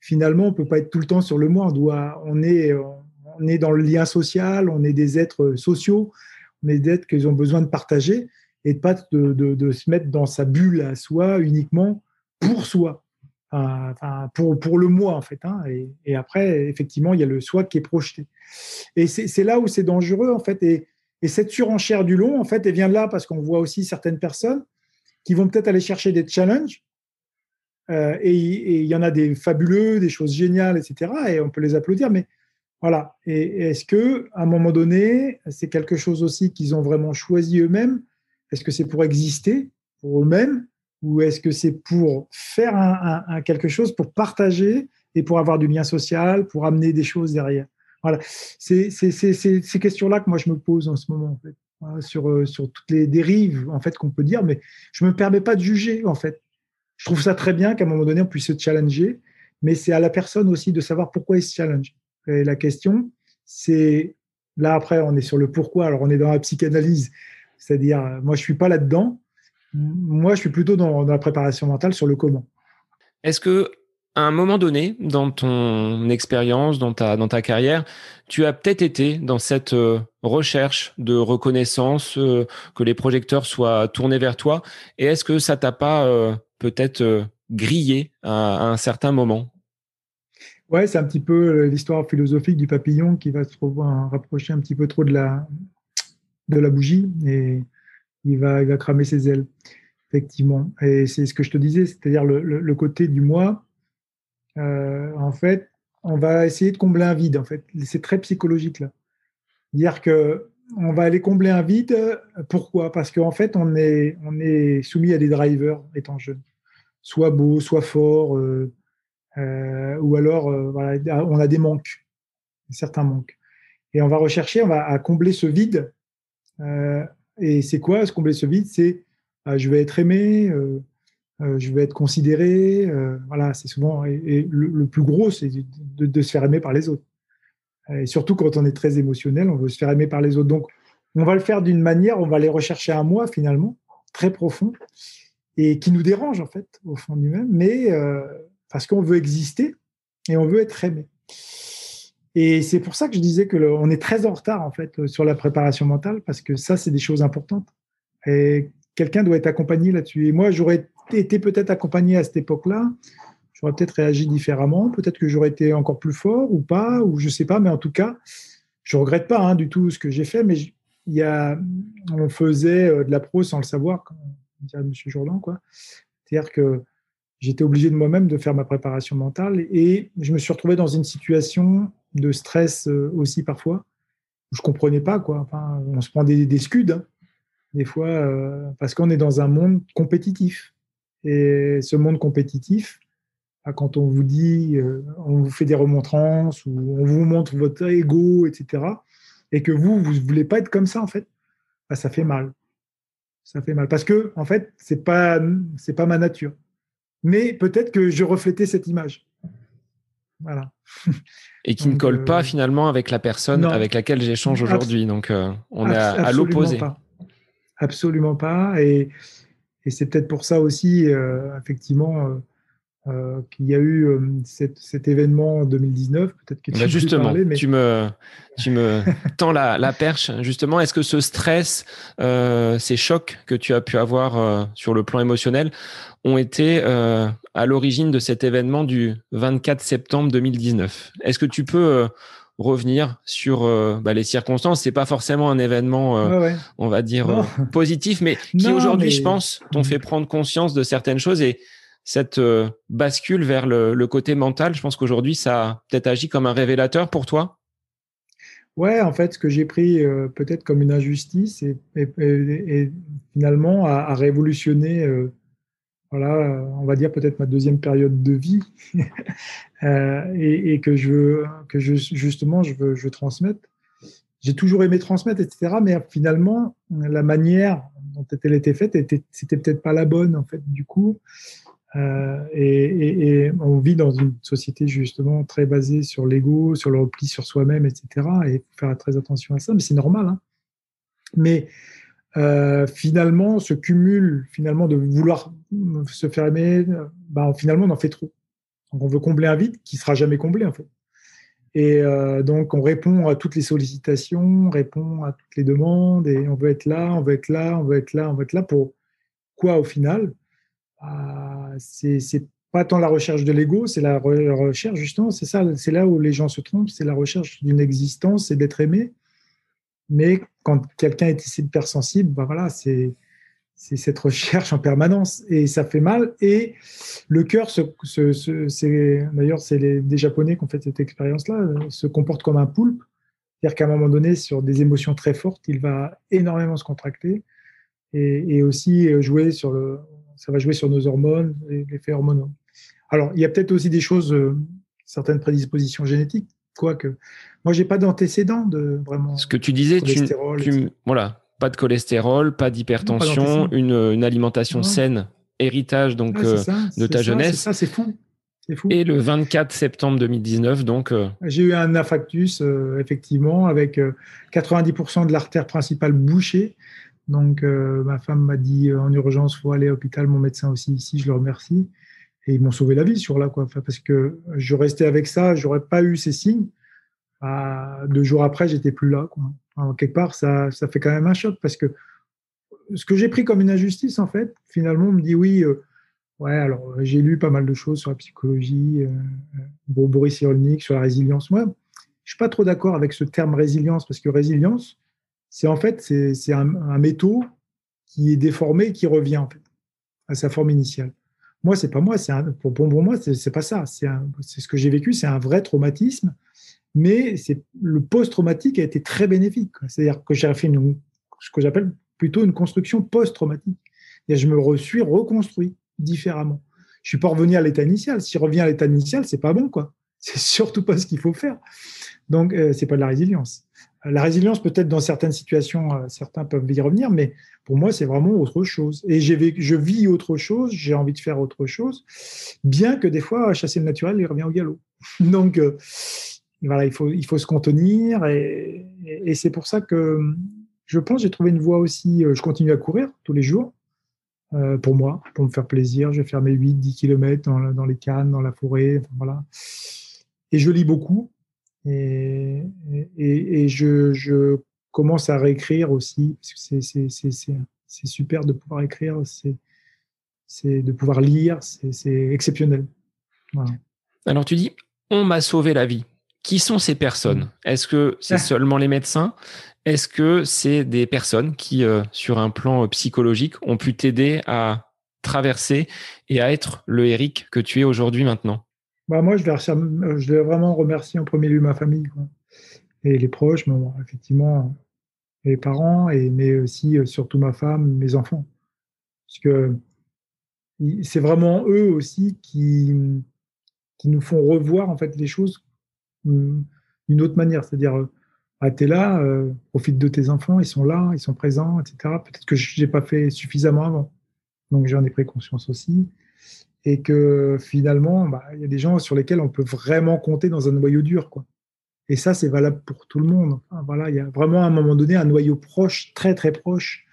finalement on peut pas être tout le temps sur le moi. On est dans le lien social, on est des êtres sociaux, on est des êtres qui ont besoin de partager et de pas de, se mettre dans sa bulle à soi uniquement pour soi, pour, pour le moi en fait. Hein. et, après, effectivement, il y a le soi qui est projeté. Et c'est là où c'est dangereux en fait. Et, cette surenchère du long, en fait, elle vient de là parce qu'on voit aussi certaines personnes qui vont peut-être aller chercher des challenges. Euh, et il y en a des fabuleux, des choses géniales, etc. Et on peut les applaudir, mais voilà. Et est-ce que, à un moment donné, c'est quelque chose aussi qu'ils ont vraiment choisi eux-mêmes? Est-ce que c'est pour exister pour eux-mêmes? Ou est-ce que c'est pour faire quelque chose, pour partager et pour avoir du lien social, pour amener des choses derrière? Voilà. C'est ces questions-là que moi je me pose en ce moment, en fait, sur, euh, sur toutes les dérives en fait qu'on peut dire, mais je me permets pas de juger en fait. Je trouve ça très bien qu'à un moment donné on puisse se challenger, mais c'est à la personne aussi de savoir pourquoi il se challenge. Et la question, c'est là après, on est sur le pourquoi. Alors, on est dans la psychanalyse, c'est-à-dire, moi, je suis pas là-dedans. Moi, je suis plutôt dans, la préparation mentale sur le comment. Est-ce que à un moment donné, dans ton expérience, dans ta, dans ta carrière, tu as peut-être été dans cette euh, recherche de reconnaissance, euh, que les projecteurs soient tournés vers toi? Et est-ce que ça t'a pas euh, peut-être grillé à, un certain moment? Ouais, c'est un petit peu l'histoire philosophique du papillon qui va se rapprocher un petit peu trop de la, de la bougie et il va, il va cramer ses ailes, effectivement. Et c'est ce que je te disais, c'est-à-dire le, côté du moi. Euh, en fait, on va essayer de combler un vide. En fait, c'est très psychologique là. Dire que on va aller combler un vide. Pourquoi? Parce qu'en fait, on est, on est soumis à des drivers étant jeune. Soit beau, soit fort. Euh, euh, ou alors euh, voilà, on a des manques, certains manques. Et on va rechercher, on va combler ce vide. Euh, et c'est quoi, se combler ce vide C'est je vais être aimé, je vais être considéré. voilà, c'est souvent et, le, plus gros, c'est de, se faire aimer par les autres. Et surtout quand on est très émotionnel, on veut se faire aimer par les autres. Donc, on va le faire d'une manière, on va aller rechercher un moi finalement très profond et qui nous dérange en fait au fond du même, mais parce qu'on veut exister et on veut être aimé. Et c'est pour ça que je disais que on est très en retard en fait euh, sur la préparation mentale parce que ça c'est des choses importantes. Et quelqu'un doit être accompagné là-dessus. Et moi j'aurais été peut-être accompagné à cette époque-là, j'aurais peut-être réagi différemment, peut-être que j'aurais été encore plus fort ou pas ou je sais pas, mais en tout cas je regrette pas hein, du tout ce que j'ai fait, mais il y a, on faisait euh, de la pro sans le savoir, comme dirait Monsieur Jourdan quoi. C'est-à-dire que j'étais obligé de moi-même de faire ma préparation mentale. Et je me suis retrouvé dans une situation de stress euh, aussi parfois je comprenais pas quoi. Enfin, on se prend des, des scuds hein, des fois euh, parce qu'on est dans un monde compétitif et ce monde compétitif, bah, quand on vous dit, euh, on vous fait des remontrances ou on vous montre votre ego, etc. Et que vous, vous voulez pas être comme ça en fait, bah, ça fait mal. Ça fait mal parce que en fait, c'est pas c'est pas ma nature mais peut-être que je reflétais cette image. Voilà. Et qui ne colle pas euh, finalement avec la personne avec laquelle j'échange aujourd'hui. Donc, euh, on est à, l'opposé. Absolument pas. Et, c'est peut-être pour ça aussi, euh, effectivement, euh, qu'il y a eu euh, cet, événement en 2019. Peut-être que tu bah justement, mais... tu me, tu me *laughs* tends la, la, perche. Justement, est-ce que ce stress, euh, ces chocs que tu as pu avoir sur le plan émotionnel, ont été à l'origine de cet événement du 24 septembre 2019 Est-ce que tu peux revenir sur bah, les circonstances? C'est pas forcément un événement, on va dire positif, mais qui *laughs* aujourd'hui, je pense, t'ont mm. fait prendre conscience de certaines choses et cette euh, bascule vers le, côté mental, je pense qu'aujourd'hui, ça a peut-être agi comme un révélateur pour toi Ouais, en fait, ce que j'ai pris euh, peut-être comme une injustice et, finalement a, révolutionné, euh, voilà, on va dire peut-être ma deuxième période de vie *laughs* et, que je que justement, je veux, je transmettre. J'ai toujours aimé transmettre, etc. Mais finalement, la manière dont elle était faite, c'était peut-être pas la bonne, en fait. Du coup, euh, et, on vit dans une société justement très basée sur l'ego, sur le repli sur soi-même, etc. Et il faut faire très attention à ça, mais c'est normal. Hein. Mais euh, finalement, ce cumul finalement de vouloir se faire aimer, bah, finalement, on en fait trop. Donc, on veut combler un vide qui sera jamais comblé en fait. Et euh, donc, on répond à toutes les sollicitations, on répond à toutes les demandes, et on veut être là, on veut être là, on veut être là, on veut être là pour quoi au final? C'est pas tant la recherche de l'ego, c'est la recherche justement, c'est ça, c'est là où les gens se trompent, c'est la recherche d'une existence et d'être aimé. Mais quand quelqu'un est hypersensible, ben voilà, c'est cette recherche en permanence et ça fait mal. Et le cœur, d'ailleurs c'est des Japonais qui ont fait cette expérience-là, se comporte comme un poulpe, c'est-à-dire qu'à un moment donné, sur des émotions très fortes, il va énormément se contracter et, et aussi jouer sur le, ça va jouer sur nos hormones, l'effet hormonal. Alors, il y a peut-être aussi des choses, euh, certaines prédispositions génétiques, quoique. Moi, j'ai pas d'antécédents de vraiment. Ce que tu disais, tu, voilà, pas de cholestérol, pas d'hypertension, une, alimentation saine, héritage donc euh, de ta jeunesse. Ça, c'est fou. Fou. Et le 24 septembre 2019, donc. Euh, j'ai eu un infarctus, effectivement, avec 90% de l'artère principale bouchée. Donc, euh, ma femme m'a dit euh, en urgence, faut aller à l'hôpital. Mon médecin aussi ici, je le remercie. Et ils m'ont sauvé la vie sur là, quoi. parce que je restais avec ça, j'aurais pas eu ces signes. Bah, deux jours après, j'étais plus là. Quelque part, ça, ça fait quand même un choc parce que ce que j'ai pris comme une injustice, en fait, finalement, on me dit oui. Euh, ouais, alors j'ai lu pas mal de choses sur la psychologie, Boris Cyrulnik, sur la résilience. Moi, je suis pas trop d'accord avec ce terme résilience parce que résilience, c'est en fait c'est un, un, métaux qui est déformé qui revient en fait à sa forme initiale. Moi, c'est pas moi, c'est pour, pour moi, c'est pas ça. C'est ce que j'ai vécu, c'est un vrai traumatisme, mais le post-traumatique a été très bénéfique. C'est-à-dire que j'ai fait une, ce que j'appelle plutôt une construction post-traumatique. Et je me suis reconstruit différemment. Je suis pas revenu à l'état initial. Si je reviens à l'état initial, c'est pas bon, quoi. C'est surtout pas ce qu'il faut faire. Donc, euh, c'est pas de la résilience. La résilience, peut-être dans certaines situations, euh, certains peuvent y revenir, mais pour moi, c'est vraiment autre chose. Et je vis autre chose, j'ai envie de faire autre chose, bien que des fois, chasser le naturel, il revient au galop. *laughs* Donc, euh, voilà, il faut, il faut se contenir. Et, c'est pour ça que je pense j'ai trouvé une voie aussi. Euh, je continue à courir tous les jours pour moi, pour me faire plaisir. Je vais faire mes 8-10 km dans, les cannes, dans la forêt. voilà. Et je lis beaucoup. Et, et, je, commence à réécrire aussi, parce que c'est super de pouvoir écrire, c'est de pouvoir lire, c'est exceptionnel. Alors tu dis, on m'a sauvé la vie. Qui sont ces personnes? Est-ce que c'est seulement les médecins? Est-ce que c'est des personnes qui, euh, sur un plan psychologique, ont pu t'aider à traverser et à être le Eric que tu es aujourd'hui maintenant? Bah, moi, je vais, vais vraiment remercier en premier lieu ma famille et les proches, mais effectivement, les parents, et, mais aussi euh, surtout ma femme, mes enfants. Parce que c'est vraiment eux aussi qui, qui nous font revoir en fait les choses hum, d'une autre manière. C'est-à-dire, ah, tu es là, euh, profite de tes enfants, ils sont là, ils sont présents, etc. Peut-être que je n'ai pas fait suffisamment avant. Donc j'en ai pris conscience aussi et que finalement, bah, il y a des gens sur lesquels on peut vraiment compter dans un noyau dur. Quoi. Et ça, c'est valable pour tout le monde. voilà, il y a vraiment à un moment donné un noyau proche, très très proche.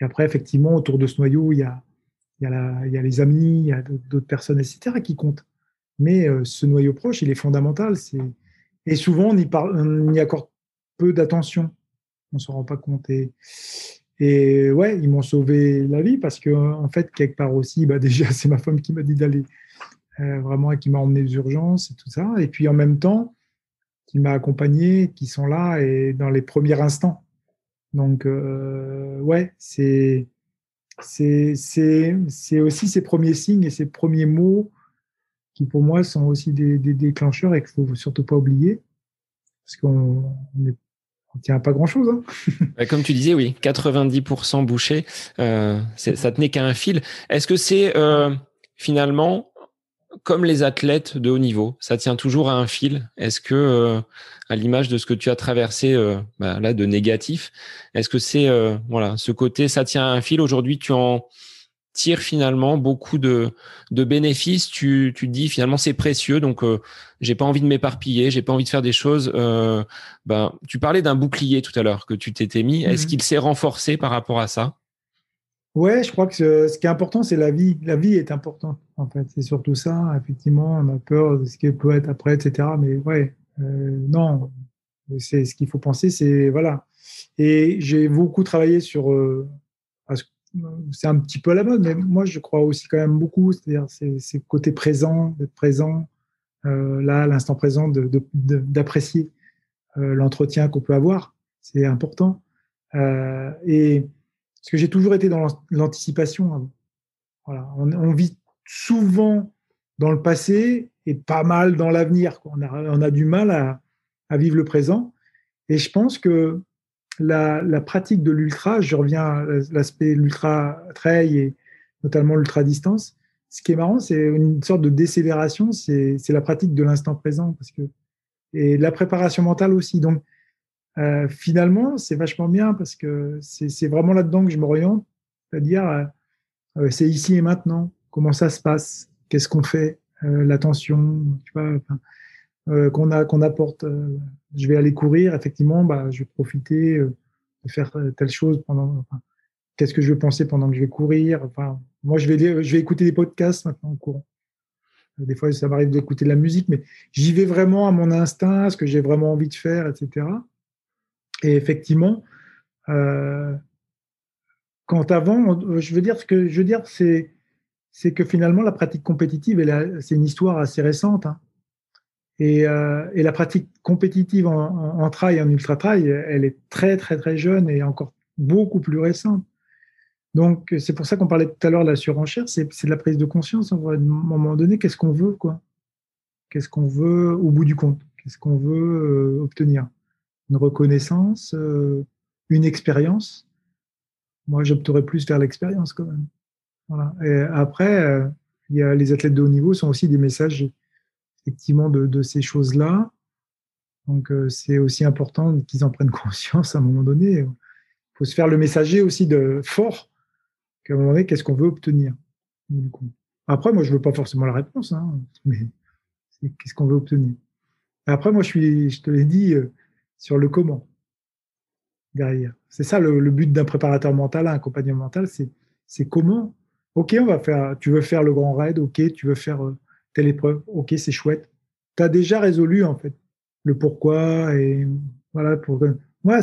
Et après, effectivement, autour de ce noyau, il y a, les amis, il y a d'autres personnes, etc., qui comptent. Mais ce noyau proche, il est fondamental. Et souvent, on y, on y accorde peu d'attention. On ne s'en rend pas compte. Et, et ouais, ils m'ont sauvé la vie parce que, en fait, quelque part aussi, bah *laughs* déjà, c'est ma femme qui m'a dit d'aller euh, vraiment et qui m'a emmené aux urgences et tout ça. Et puis en même temps, qui m'a accompagné, qui sont là et dans les premiers instants. Donc, euh, ouais, c'est c'est aussi ces premiers signes et ces premiers mots qui, pour moi, sont aussi des, déclencheurs et qu'il ne faut surtout pas oublier. Parce qu'on est on tient pas grand-chose. Hein. Comme tu disais, oui, 90% bouché, euh, ça tenait qu'à un fil. Est-ce que c'est euh, finalement comme les athlètes de haut niveau, ça tient toujours à un fil? Est-ce que, euh, à l'image de ce que tu as traversé bah, là de négatif, est-ce que c'est voilà ce côté, ça tient à un fil? Aujourd'hui, tu en tire finalement beaucoup de, de bénéfices. Tu, tu te dis finalement c'est précieux, donc euh, j'ai pas envie de m'éparpiller, j'ai pas envie de faire des choses. Euh, ben, tu parlais d'un bouclier tout à l'heure que tu t'étais mis. Est-ce mhm. qu'il s'est renforcé par rapport à ça? Ouais, je crois que ce, qui est important, c'est la vie. La vie est importante, en fait. C'est surtout ça. Effectivement, on a peur de ce qui peut être après, etc. Mais ouais, euh, non, c'est ce qu'il faut penser, c'est voilà. Et j'ai beaucoup travaillé sur euh, c'est un petit peu à la mode, mais moi je crois aussi quand même beaucoup, c'est-à-dire c'est côté présent, d'être présent, euh, là, l'instant présent, d'apprécier euh, l'entretien qu'on peut avoir, c'est important. Euh, et parce que j'ai toujours été dans l'anticipation. Voilà, on, vit souvent dans le passé et pas mal dans l'avenir. On a, on a du mal à vivre le présent. Et je pense que la, pratique de l'ultra, je reviens à l'aspect l'ultra trail et notamment l'ultra distance. Ce qui est marrant, c'est une sorte de décélération, c'est la pratique de l'instant présent parce que et la préparation mentale aussi. Donc euh, finalement, c'est vachement bien parce que c'est vraiment là-dedans que je m'oriente, c'est-à-dire euh, euh, c'est ici et maintenant. Comment ça se passe? Qu'est-ce qu'on fait? L'attention, tu vois. Euh, qu'on apporte. Euh, je vais aller courir, effectivement, bah, je vais profiter euh, de faire telle chose pendant. Qu'est-ce que je vais penser pendant que je vais courir Enfin, moi, je vais je vais écouter des podcasts maintenant en courant. Des fois, ça m'arrive d'écouter de la musique, mais j'y vais vraiment à mon instinct, à ce que j'ai vraiment envie de faire, etc. Et effectivement, quand avant, je veux dire que je veux dire, c'est c'est que finalement la pratique compétitive, c'est une histoire assez récente. Hein. Euh, et, la pratique compétitive en, en ultra trail, elle est très très très jeune et encore beaucoup plus récente. Donc c'est pour ça qu'on parlait tout à l'heure de la surenchère, c'est de la prise de conscience. À un moment donné, qu'est-ce qu'on veut quoi? Qu'est-ce qu'on veut au bout du compte? Qu'est-ce qu'on veut euh, obtenir? Une reconnaissance, euh, une expérience? Moi, j'opterais plus vers l'expérience quand même. Voilà. Et après, il y a les athlètes de haut niveau sont aussi des messages effectivement de, ces choses-là. Donc, euh, c'est aussi important qu'ils en prennent *laughs* conscience à un moment donné. Il faut se faire le messager aussi de fort qu'à un moment donné, qu'est-ce qu'on veut obtenir. Après, moi, je veux pas forcément la réponse, hein, mais qu'est-ce qu'on veut obtenir. après, moi, je suis, je te l'ai dit, euh, sur le comment derrière. C'est ça le, but d'un préparateur mental, un compagnon mental, c'est comment. Ok, on va faire. Tu veux faire le grand raid, ok, tu veux faire euh, telle épreuve, ok, c'est chouette. Tu as déjà résolu en fait le pourquoi et voilà. Pour... Moi,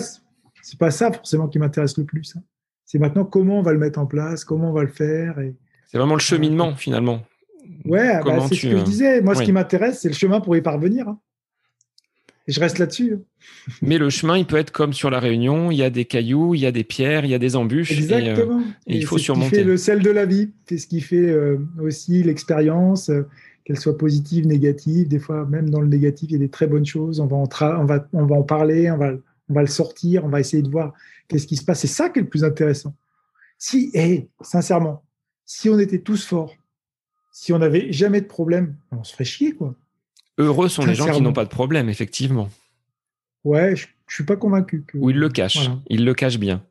c'est pas ça forcément qui m'intéresse le plus. Hein. C'est maintenant comment on va le mettre en place, comment on va le faire. Et... C'est vraiment le cheminement finalement. Ouais, bah, c'est ce que je disais. Moi, ce qui m'intéresse, c'est le chemin pour y parvenir. Hein. Et je reste là-dessus. Hein. *laughs* Mais le chemin, il peut être comme sur la Réunion. Il y a des cailloux, il y a des pierres, il y a des embûches. Euh, Exactement. Et, il faut surmonter. C'est ce qui fait le sel de la vie. C'est ce qui fait euh, aussi l'expérience, euh, qu'elle soit positive, négative. Des fois, même dans le négatif, il y a des très bonnes choses. On va en, on va, on va en parler, on va, on va le sortir, on va essayer de voir qu'est-ce qui se passe. C'est ça qui est le plus intéressant. Si, et sincèrement, si on était tous forts, si on n'avait jamais de problème, on se ferait chier, quoi. Heureux sont les gens qui n'ont pas de problème, effectivement. Ouais, je, ne suis pas convaincu. Que, Ou ils le cachent. Ils le cachent bien.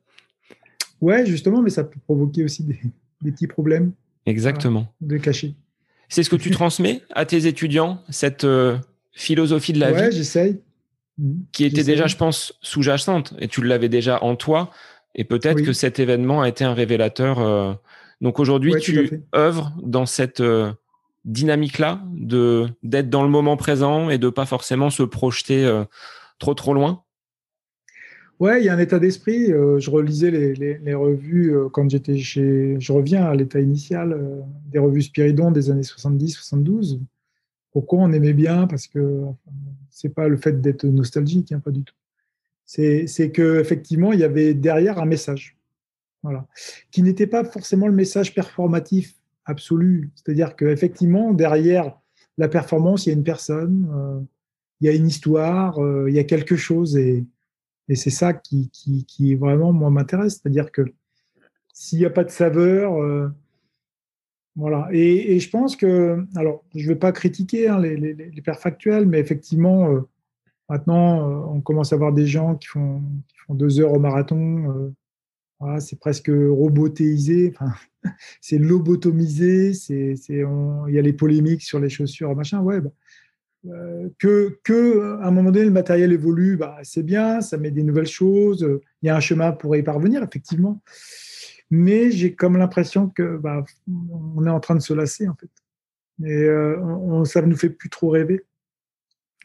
Ouais, justement, mais ça peut provoquer aussi des, petits problèmes. Exactement. de cacher. C'est ce que tu transmets à tes étudiants, cette euh, philosophie de la ouais, vie j'essaye. Qui était déjà, je pense, sous-jacente, et tu l'avais déjà en toi. Et peut-être que cet événement a été un révélateur euh, Donc aujourd'hui, tu œuvres dans cette dynamique-là de d'être dans le moment présent et de pas forcément se projeter trop trop loin? Ouais, il y a un état d'esprit. je relisais les, revues quand j'étais chez. Je reviens à l'état initial des revues Spiridon des années 70-72. Pourquoi on aimait bien? Parce que c'est pas le fait d'être nostalgique, hein, pas du tout. C'est que effectivement, il y avait derrière un message, voilà, qui n'était pas forcément le message performatif absolu. C'est-à-dire qu'effectivement, derrière la performance, il y a une personne, euh, il y a une histoire, euh, il y a quelque chose, et, et c'est ça qui, vraiment moi m'intéresse. C'est-à-dire que s'il n'y a pas de saveur, euh, voilà. Et, je pense que, alors, je ne vais pas critiquer hein, les, les, les factuels, mais effectivement, euh, maintenant, euh, on commence à voir des gens qui font, qui font deux heures au marathon. Voilà, c'est presque robotisé, enfin, *laughs* c'est lobotomisé, il y a les polémiques sur les chaussures, machin. Ouais, bah, que, que, à un moment donné, le matériel évolue, bah, c'est bien, ça met des nouvelles choses, il y a un chemin pour y parvenir, effectivement mais j'ai comme l'impression que bah, on est en train de se lasser en fait. Et euh, on, ça ne nous fait plus trop rêver.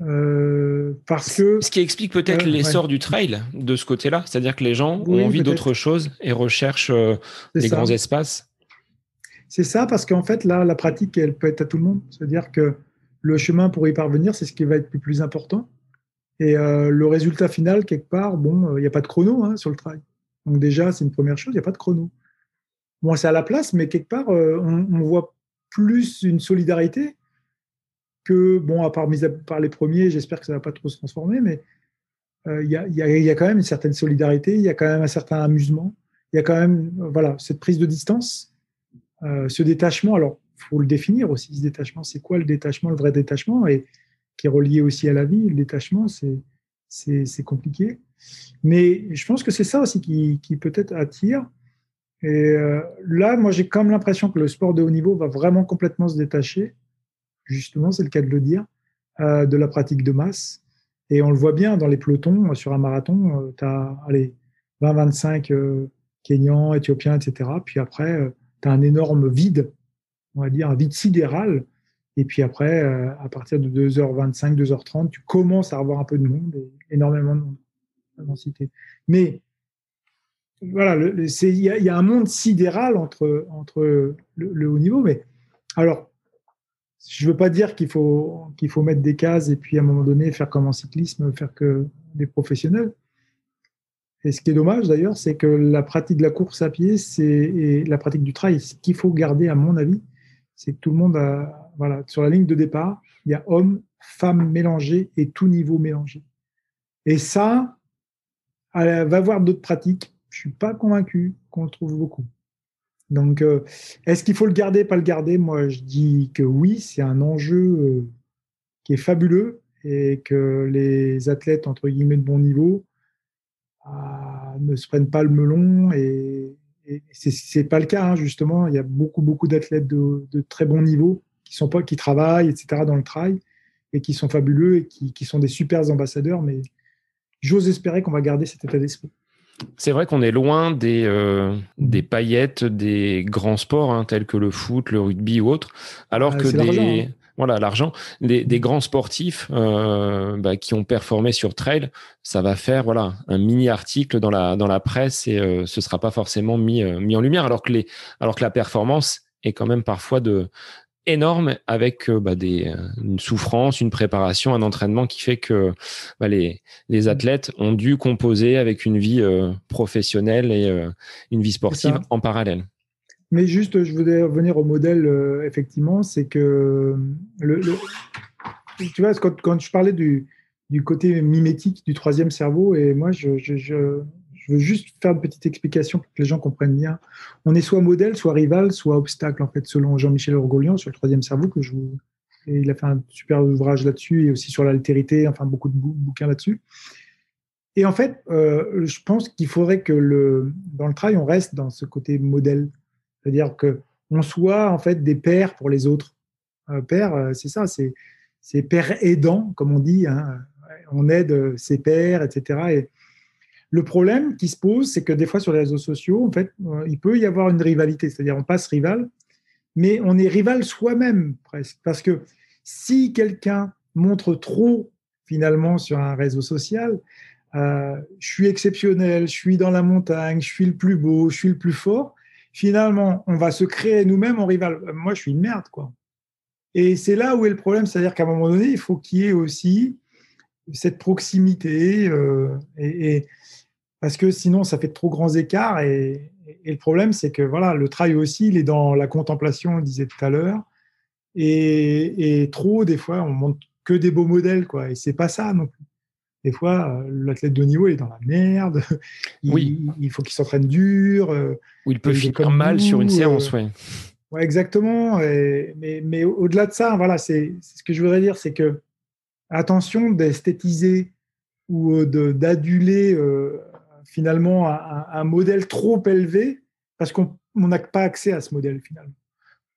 Euh, parce que ce qui explique peut-être l'essor du trail de ce côté-là, c'est-à-dire que les gens ont envie d'autre chose et recherchent euh, des grands espaces. C'est ça, parce qu'en fait là, la pratique, elle peut être à tout le monde. C'est-à-dire que le chemin pour y parvenir, c'est ce qui va être le plus important. Et le résultat final, quelque part, bon, il n'y a pas de chrono hein, sur le trail. Donc déjà, c'est une première chose, il n'y a pas de chrono. Bon, c'est à la place, mais quelque part, euh, on, voit plus une solidarité que, bon, à part, par les premiers, j'espère que ça ne va pas trop se transformer, mais euh, il y, a, quand même une certaine solidarité, il y a quand même un certain amusement, il y a quand même voilà, cette prise de distance, euh, ce détachement. Alors, faut le définir aussi, ce détachement. C'est quoi le détachement, le vrai détachement, et qui est relié aussi à la vie. Le détachement, c'est compliqué. Mais je pense que c'est ça aussi qui, peut-être attire. Et euh, là, moi, j'ai comme l'impression que le sport de haut niveau va vraiment complètement se détacher, justement, c'est le cas de le dire, euh, de la pratique de masse. Et on le voit bien dans les pelotons, sur un marathon, tu as 20-25 euh, Kenyans, Éthiopiens, etc. Puis après, tu as un énorme vide, on va dire un vide sidéral. Et puis après, à partir de 2h25, 2h30, tu commences à avoir un peu de monde, énormément de monde. Mais voilà, il y, a un monde sidéral entre, entre le, haut niveau. Mais alors, je ne veux pas dire qu'il faut, qu'il faut mettre des cases et puis à un moment donné faire comme en cyclisme, faire que des professionnels. Et ce qui est dommage d'ailleurs, c'est que la pratique de la course à pied c'est, et la pratique du trail, ce qu'il faut garder, à mon avis, c'est que tout le monde a, voilà, sur la ligne de départ, il y a hommes, femmes mélangés et tout niveau mélangé. Et ça, va voir d'autres pratiques. Je suis pas convaincu qu'on le trouve beaucoup. Donc, euh, est-ce qu'il faut le garder, pas le garder? Moi, je dis que oui, c'est un enjeu euh, qui est fabuleux et que les athlètes, entre guillemets, de bon niveau ah, ne se prennent pas le melon. Et, et c'est pas le cas, hein, justement. Il y a beaucoup, beaucoup d'athlètes de, très bon niveau qui, sont pas, qui travaillent, etc., dans le trail et qui sont fabuleux et qui, qui sont des super ambassadeurs, mais j'ose espérer qu'on va garder cet état d'esprit. C'est vrai qu'on est loin des, euh, des paillettes des grands sports hein, tels que le foot, le rugby ou autres, alors ah, que des hein. Voilà l'argent, des, des, grands sportifs euh, bah, qui ont performé sur trail, ça va faire voilà un mini article dans la dans la presse et euh, ce sera pas forcément mis mis en lumière, alors que les alors que la performance est quand même parfois de énorme avec euh, bah, des, euh, une souffrance, une préparation, un entraînement qui fait que bah, les, les, mmh. athlètes ont dû composer avec une vie euh, professionnelle et une vie sportive en parallèle. Mais juste, je voudrais revenir au modèle, effectivement, c'est que le, tu vois, quand, je parlais du, du, côté mimétique du troisième cerveau, et moi, je, je je veux juste faire une petite explication pour que les gens comprennent bien. On est soit modèle, soit rival, soit obstacle, en fait, selon Jean-Michel Orgolian sur le troisième cerveau, que je. Et il a fait un super ouvrage là-dessus et aussi sur l'altérité, enfin beaucoup de bouquins là-dessus. Et en fait, euh, je pense qu'il faudrait que le, dans le travail, on reste dans ce côté modèle. C'est-à-dire qu'on soit en fait des pères pour les autres. Euh, père, euh, c'est ça, c'est, c'est père aidant, comme on dit. Hein. On aide ses pères, etc. Et Le problème qui se pose, c'est que des fois sur les réseaux sociaux, en fait, euh, il peut y avoir une rivalité, c'est-à-dire on passe rival, mais on est rival soi-même presque, parce que si quelqu'un montre trop finalement sur un réseau social, euh, je suis exceptionnel, je suis dans la montagne, je suis le plus beau, je suis le plus fort. Finalement, on va se créer nous-mêmes en rival. Moi, je suis une merde, quoi. Et c'est là où est le problème, c'est-à-dire qu'à un moment donné, il faut qu'il y ait aussi cette proximité, euh, parce que sinon, ça fait trop grands écarts. Et, le problème, c'est que voilà, le travail aussi, il est dans la contemplation, on disait tout à l'heure, et, trop, des fois, on montre que des beaux modèles, quoi. Et c'est pas ça non plus. Des fois, euh, l'athlète de haut niveau est dans la merde. *laughs* Il, oui. il faut qu'il s'entraîne dur. Euh, Ou il peut finir mal sur une séance, oui. Ouais, exactement. mais, mais au-delà de ça, voilà, c'est ce que je voudrais dire, c'est que attention d'esthétiser ou euh, d'aduler euh, finalement un, modèle trop élevé parce qu'on n'a pas accès à ce modèle finalement.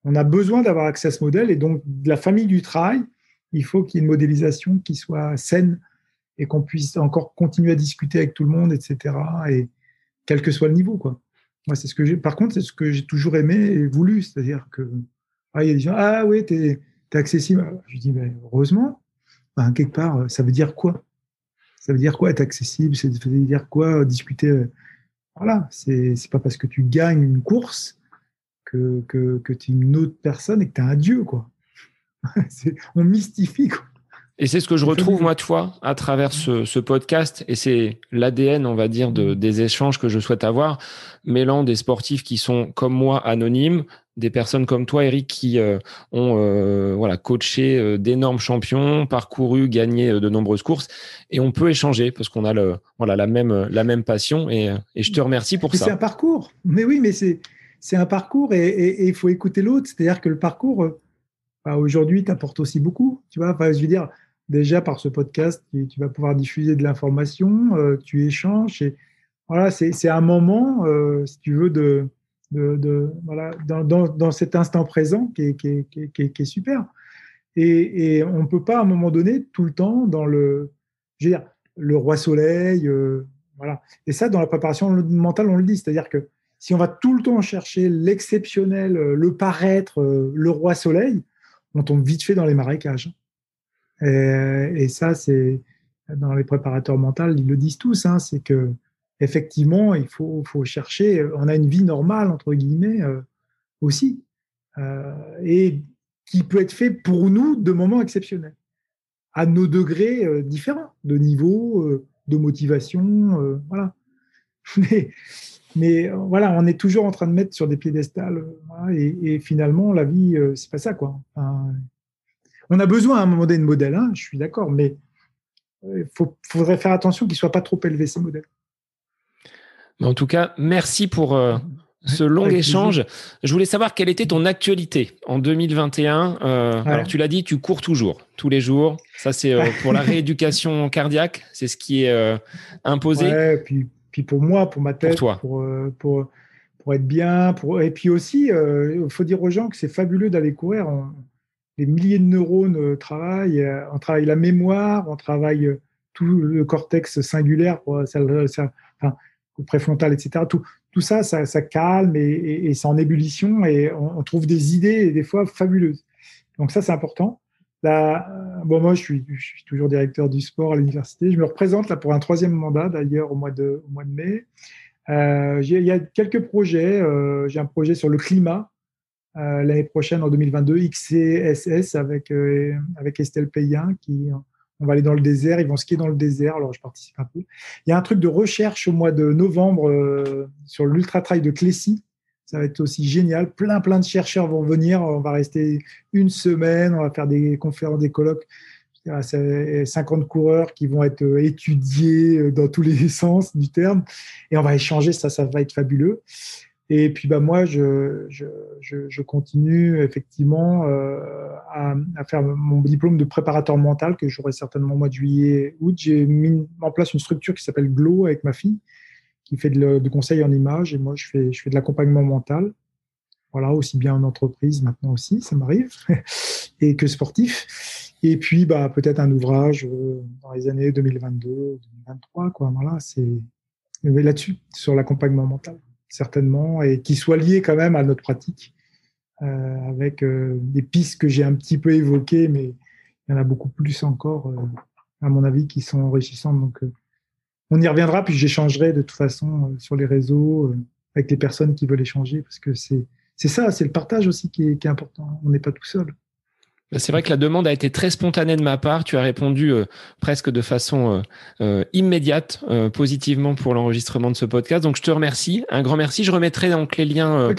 On a besoin d'avoir accès à ce modèle et donc de la famille du travail, il faut qu'il y ait une modélisation qui soit saine et qu'on puisse encore continuer à discuter avec tout le monde, etc. Et quel que soit le niveau, quoi. Moi, c'est ce que j'ai. Par contre, c'est ce que j'ai toujours aimé et voulu, c'est-à-dire que ah, il y a des gens, ah oui, tu es, accessible. Je dis, mais heureusement, ben, quelque part, ça veut dire quoi? Ça veut dire quoi être accessible? Ça veut dire quoi discuter? Voilà, c'est pas parce que tu gagnes une course que, que, que tu es une autre personne et que tu es un dieu, quoi. *laughs* on mystifie, quoi. Et c'est ce que je retrouve, moi, toi, à travers ce, ce podcast. Et c'est l'ADN, on va dire, de, des échanges que je souhaite avoir, mêlant des sportifs qui sont, comme moi, anonymes, des personnes comme toi, Eric, qui euh, ont euh, voilà, coaché euh, d'énormes champions, parcouru, gagné de nombreuses courses. Et on peut échanger parce qu'on a le, voilà, la, même, la même passion. Et, et je te remercie pour ça. C'est un parcours. Mais oui, mais c'est, c'est un parcours et il faut écouter l'autre. C'est-à-dire que le parcours, bah, aujourd'hui, t'apporte aussi beaucoup. Tu vois, enfin, je veux dire, déjà par ce podcast, tu, vas pouvoir diffuser de l'information, euh, tu échanges. Voilà, c'est un moment, euh, si tu veux, de, voilà, dans, cet instant présent qui est, qui super. Et, et on ne peut pas, à un moment donné, tout le temps, dans le, je veux dire, le roi soleil, euh, voilà. Et ça, dans la préparation mentale, on le dit, c'est-à-dire que si on va tout le temps chercher l'exceptionnel, le paraître, le roi soleil, on tombe vite fait dans les marécages. Et, ça, c'est dans les préparateurs mentaux, ils le disent tous, hein, c'est que effectivement, il faut, chercher. On a une vie normale entre guillemets euh, aussi, euh, et qui peut être fait pour nous de moments exceptionnels, à nos degrés euh, différents, de niveau, de motivation, voilà. *laughs* Mais, voilà, on est toujours en train de mettre sur des piédestals, et, finalement, la vie, c'est pas ça, quoi. On a besoin à un moment donné de modèles, hein, je suis d'accord, mais il euh, faudrait faire attention qu'ils ne soient pas trop élevés, ces modèles. En tout cas, merci pour euh, ce long échange. Je voulais savoir quelle était ton actualité en 2021. Euh, alors, tu l'as dit, tu cours toujours, tous les jours. Ça, c'est pour la *laughs* rééducation cardiaque. C'est ce qui est imposé. Ouais, puis, puis pour moi, pour ma tête, pour, pour, pour, pour être bien. Pour... Et puis aussi, il faut dire aux gens que c'est fabuleux d'aller courir des milliers de neurones euh, travaillent. Euh, on travaille la mémoire, on travaille euh, tout le cortex singulaire, préfrontal, etc. Tout, ça, ça, calme et, c'est en ébullition et on, trouve des idées des fois fabuleuses. Donc ça, c'est important. Moi, je suis, toujours directeur du sport à l'université. Je me représente là pour un troisième mandat, d'ailleurs, au mois de, mai. Il y a quelques projets. j'ai un projet sur le climat euh, l'année prochaine, en 2022, XCSS avec, euh, avec Estelle Payen, qui on va aller dans le désert, ils vont skier dans le désert, alors je participe un peu. Il y a un truc de recherche au mois de novembre euh, sur l'Ultra Trail de Clécy. Ça va être aussi génial. Plein, plein de chercheurs vont venir. On va rester une semaine, on va faire des conférences, des colloques. 50 coureurs qui vont être étudiés dans tous les *laughs* sens du terme. Et on va échanger, ça, ça va être fabuleux. Et puis bah moi, je, je, je, continue effectivement euh, à, à, faire mon diplôme de préparateur mental que j'aurai certainement au mois de juillet, août. J'ai mis en place une structure qui s'appelle Glow avec ma fille, qui fait de, de conseil en images. Et moi, je fais, je fais de l'accompagnement mental. Voilà, aussi bien en entreprise maintenant aussi, ça m'arrive, *laughs* et que sportif. Et puis, bah, peut-être un ouvrage euh, dans les années 2022, 2023, quoi. Voilà, c'est là-dessus, sur l'accompagnement mental, certainement, et qui soit lié quand même à notre pratique, euh, avec euh, des pistes que j'ai un petit peu évoquées, mais il y en a beaucoup plus encore, euh, à mon avis, qui sont enrichissantes. Donc, on y reviendra, puis j'échangerai de toute façon sur les réseaux avec les personnes qui veulent échanger, parce que c'est ça, c'est le partage aussi qui est, qui est important. On n'est pas tout seul. Bah, c'est vrai que la demande a été très spontanée de ma part. Tu as répondu euh, presque de façon euh, euh, immédiate, positivement pour l'enregistrement de ce podcast. Donc je te remercie, un grand merci. Je remettrai donc les liens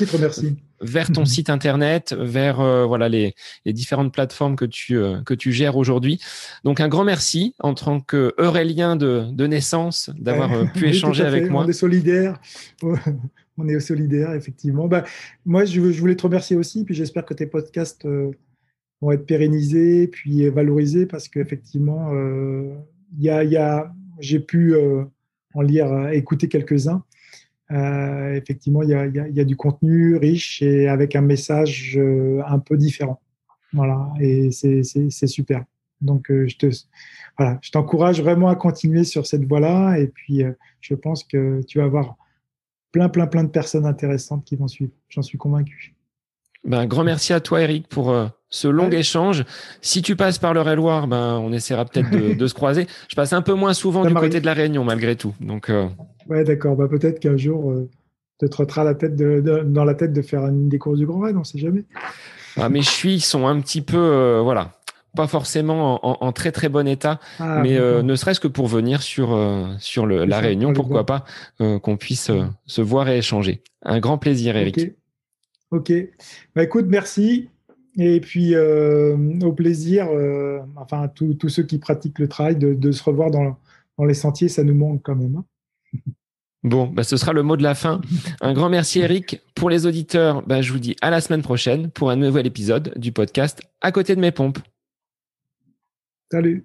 vers ton *laughs* site internet, vers voilà les, les, différentes plateformes que tu que tu gères aujourd'hui. Donc un grand merci en tant que Aurélien de, de naissance d'avoir pu *laughs* échanger avec moi. On est solidaire. *laughs* On est solidaire, effectivement. Bah, moi, je, je, voulais te remercier aussi, puis j'espère que tes podcasts vont être pérennisés puis valorisés parce qu'effectivement, euh, y a, y a, j'ai pu euh, en lire, écouter quelques-uns. Euh, effectivement, il y a, y a, du contenu riche et avec un message euh, un peu différent. Voilà, et c'est super. Donc, euh, je te, voilà, je t'encourage vraiment à continuer sur cette voie-là. Et puis, je pense que tu vas avoir plein, plein, plein de personnes intéressantes qui vont suivre. J'en suis convaincu. Ben, grand merci à toi, Eric, pour ce long échange. Si tu passes par le Réloir, ben, on essaiera peut-être de, *laughs* se croiser. Je passe un peu moins souvent du côté de la Réunion, malgré tout. Donc, euh... Ouais, d'accord. Bah, peut-être qu'un jour, euh, te trottera la tête de, dans la tête de faire une des courses du Grand Raid, on ne sait jamais. Ah, mes chevilles sont un petit peu, euh, voilà, pas forcément en, très très bon état, ah, mais euh, ne serait-ce que pour venir sur sur le, la Réunion, pourquoi pas qu'on puisse se voir et échanger. Un grand plaisir, Eric. Ok. ok. Bah, écoute, merci. Et puis, euh, au plaisir, euh, enfin, tous ceux qui pratiquent le trail, de, se revoir dans, dans, les sentiers, ça nous manque quand même. Hein. *laughs* Bon, bah, ce sera le mot de la fin. Un grand merci, Eric. Pour les auditeurs, bah, je vous dis à la semaine prochaine pour un nouvel épisode du podcast À côté de mes pompes. Salut.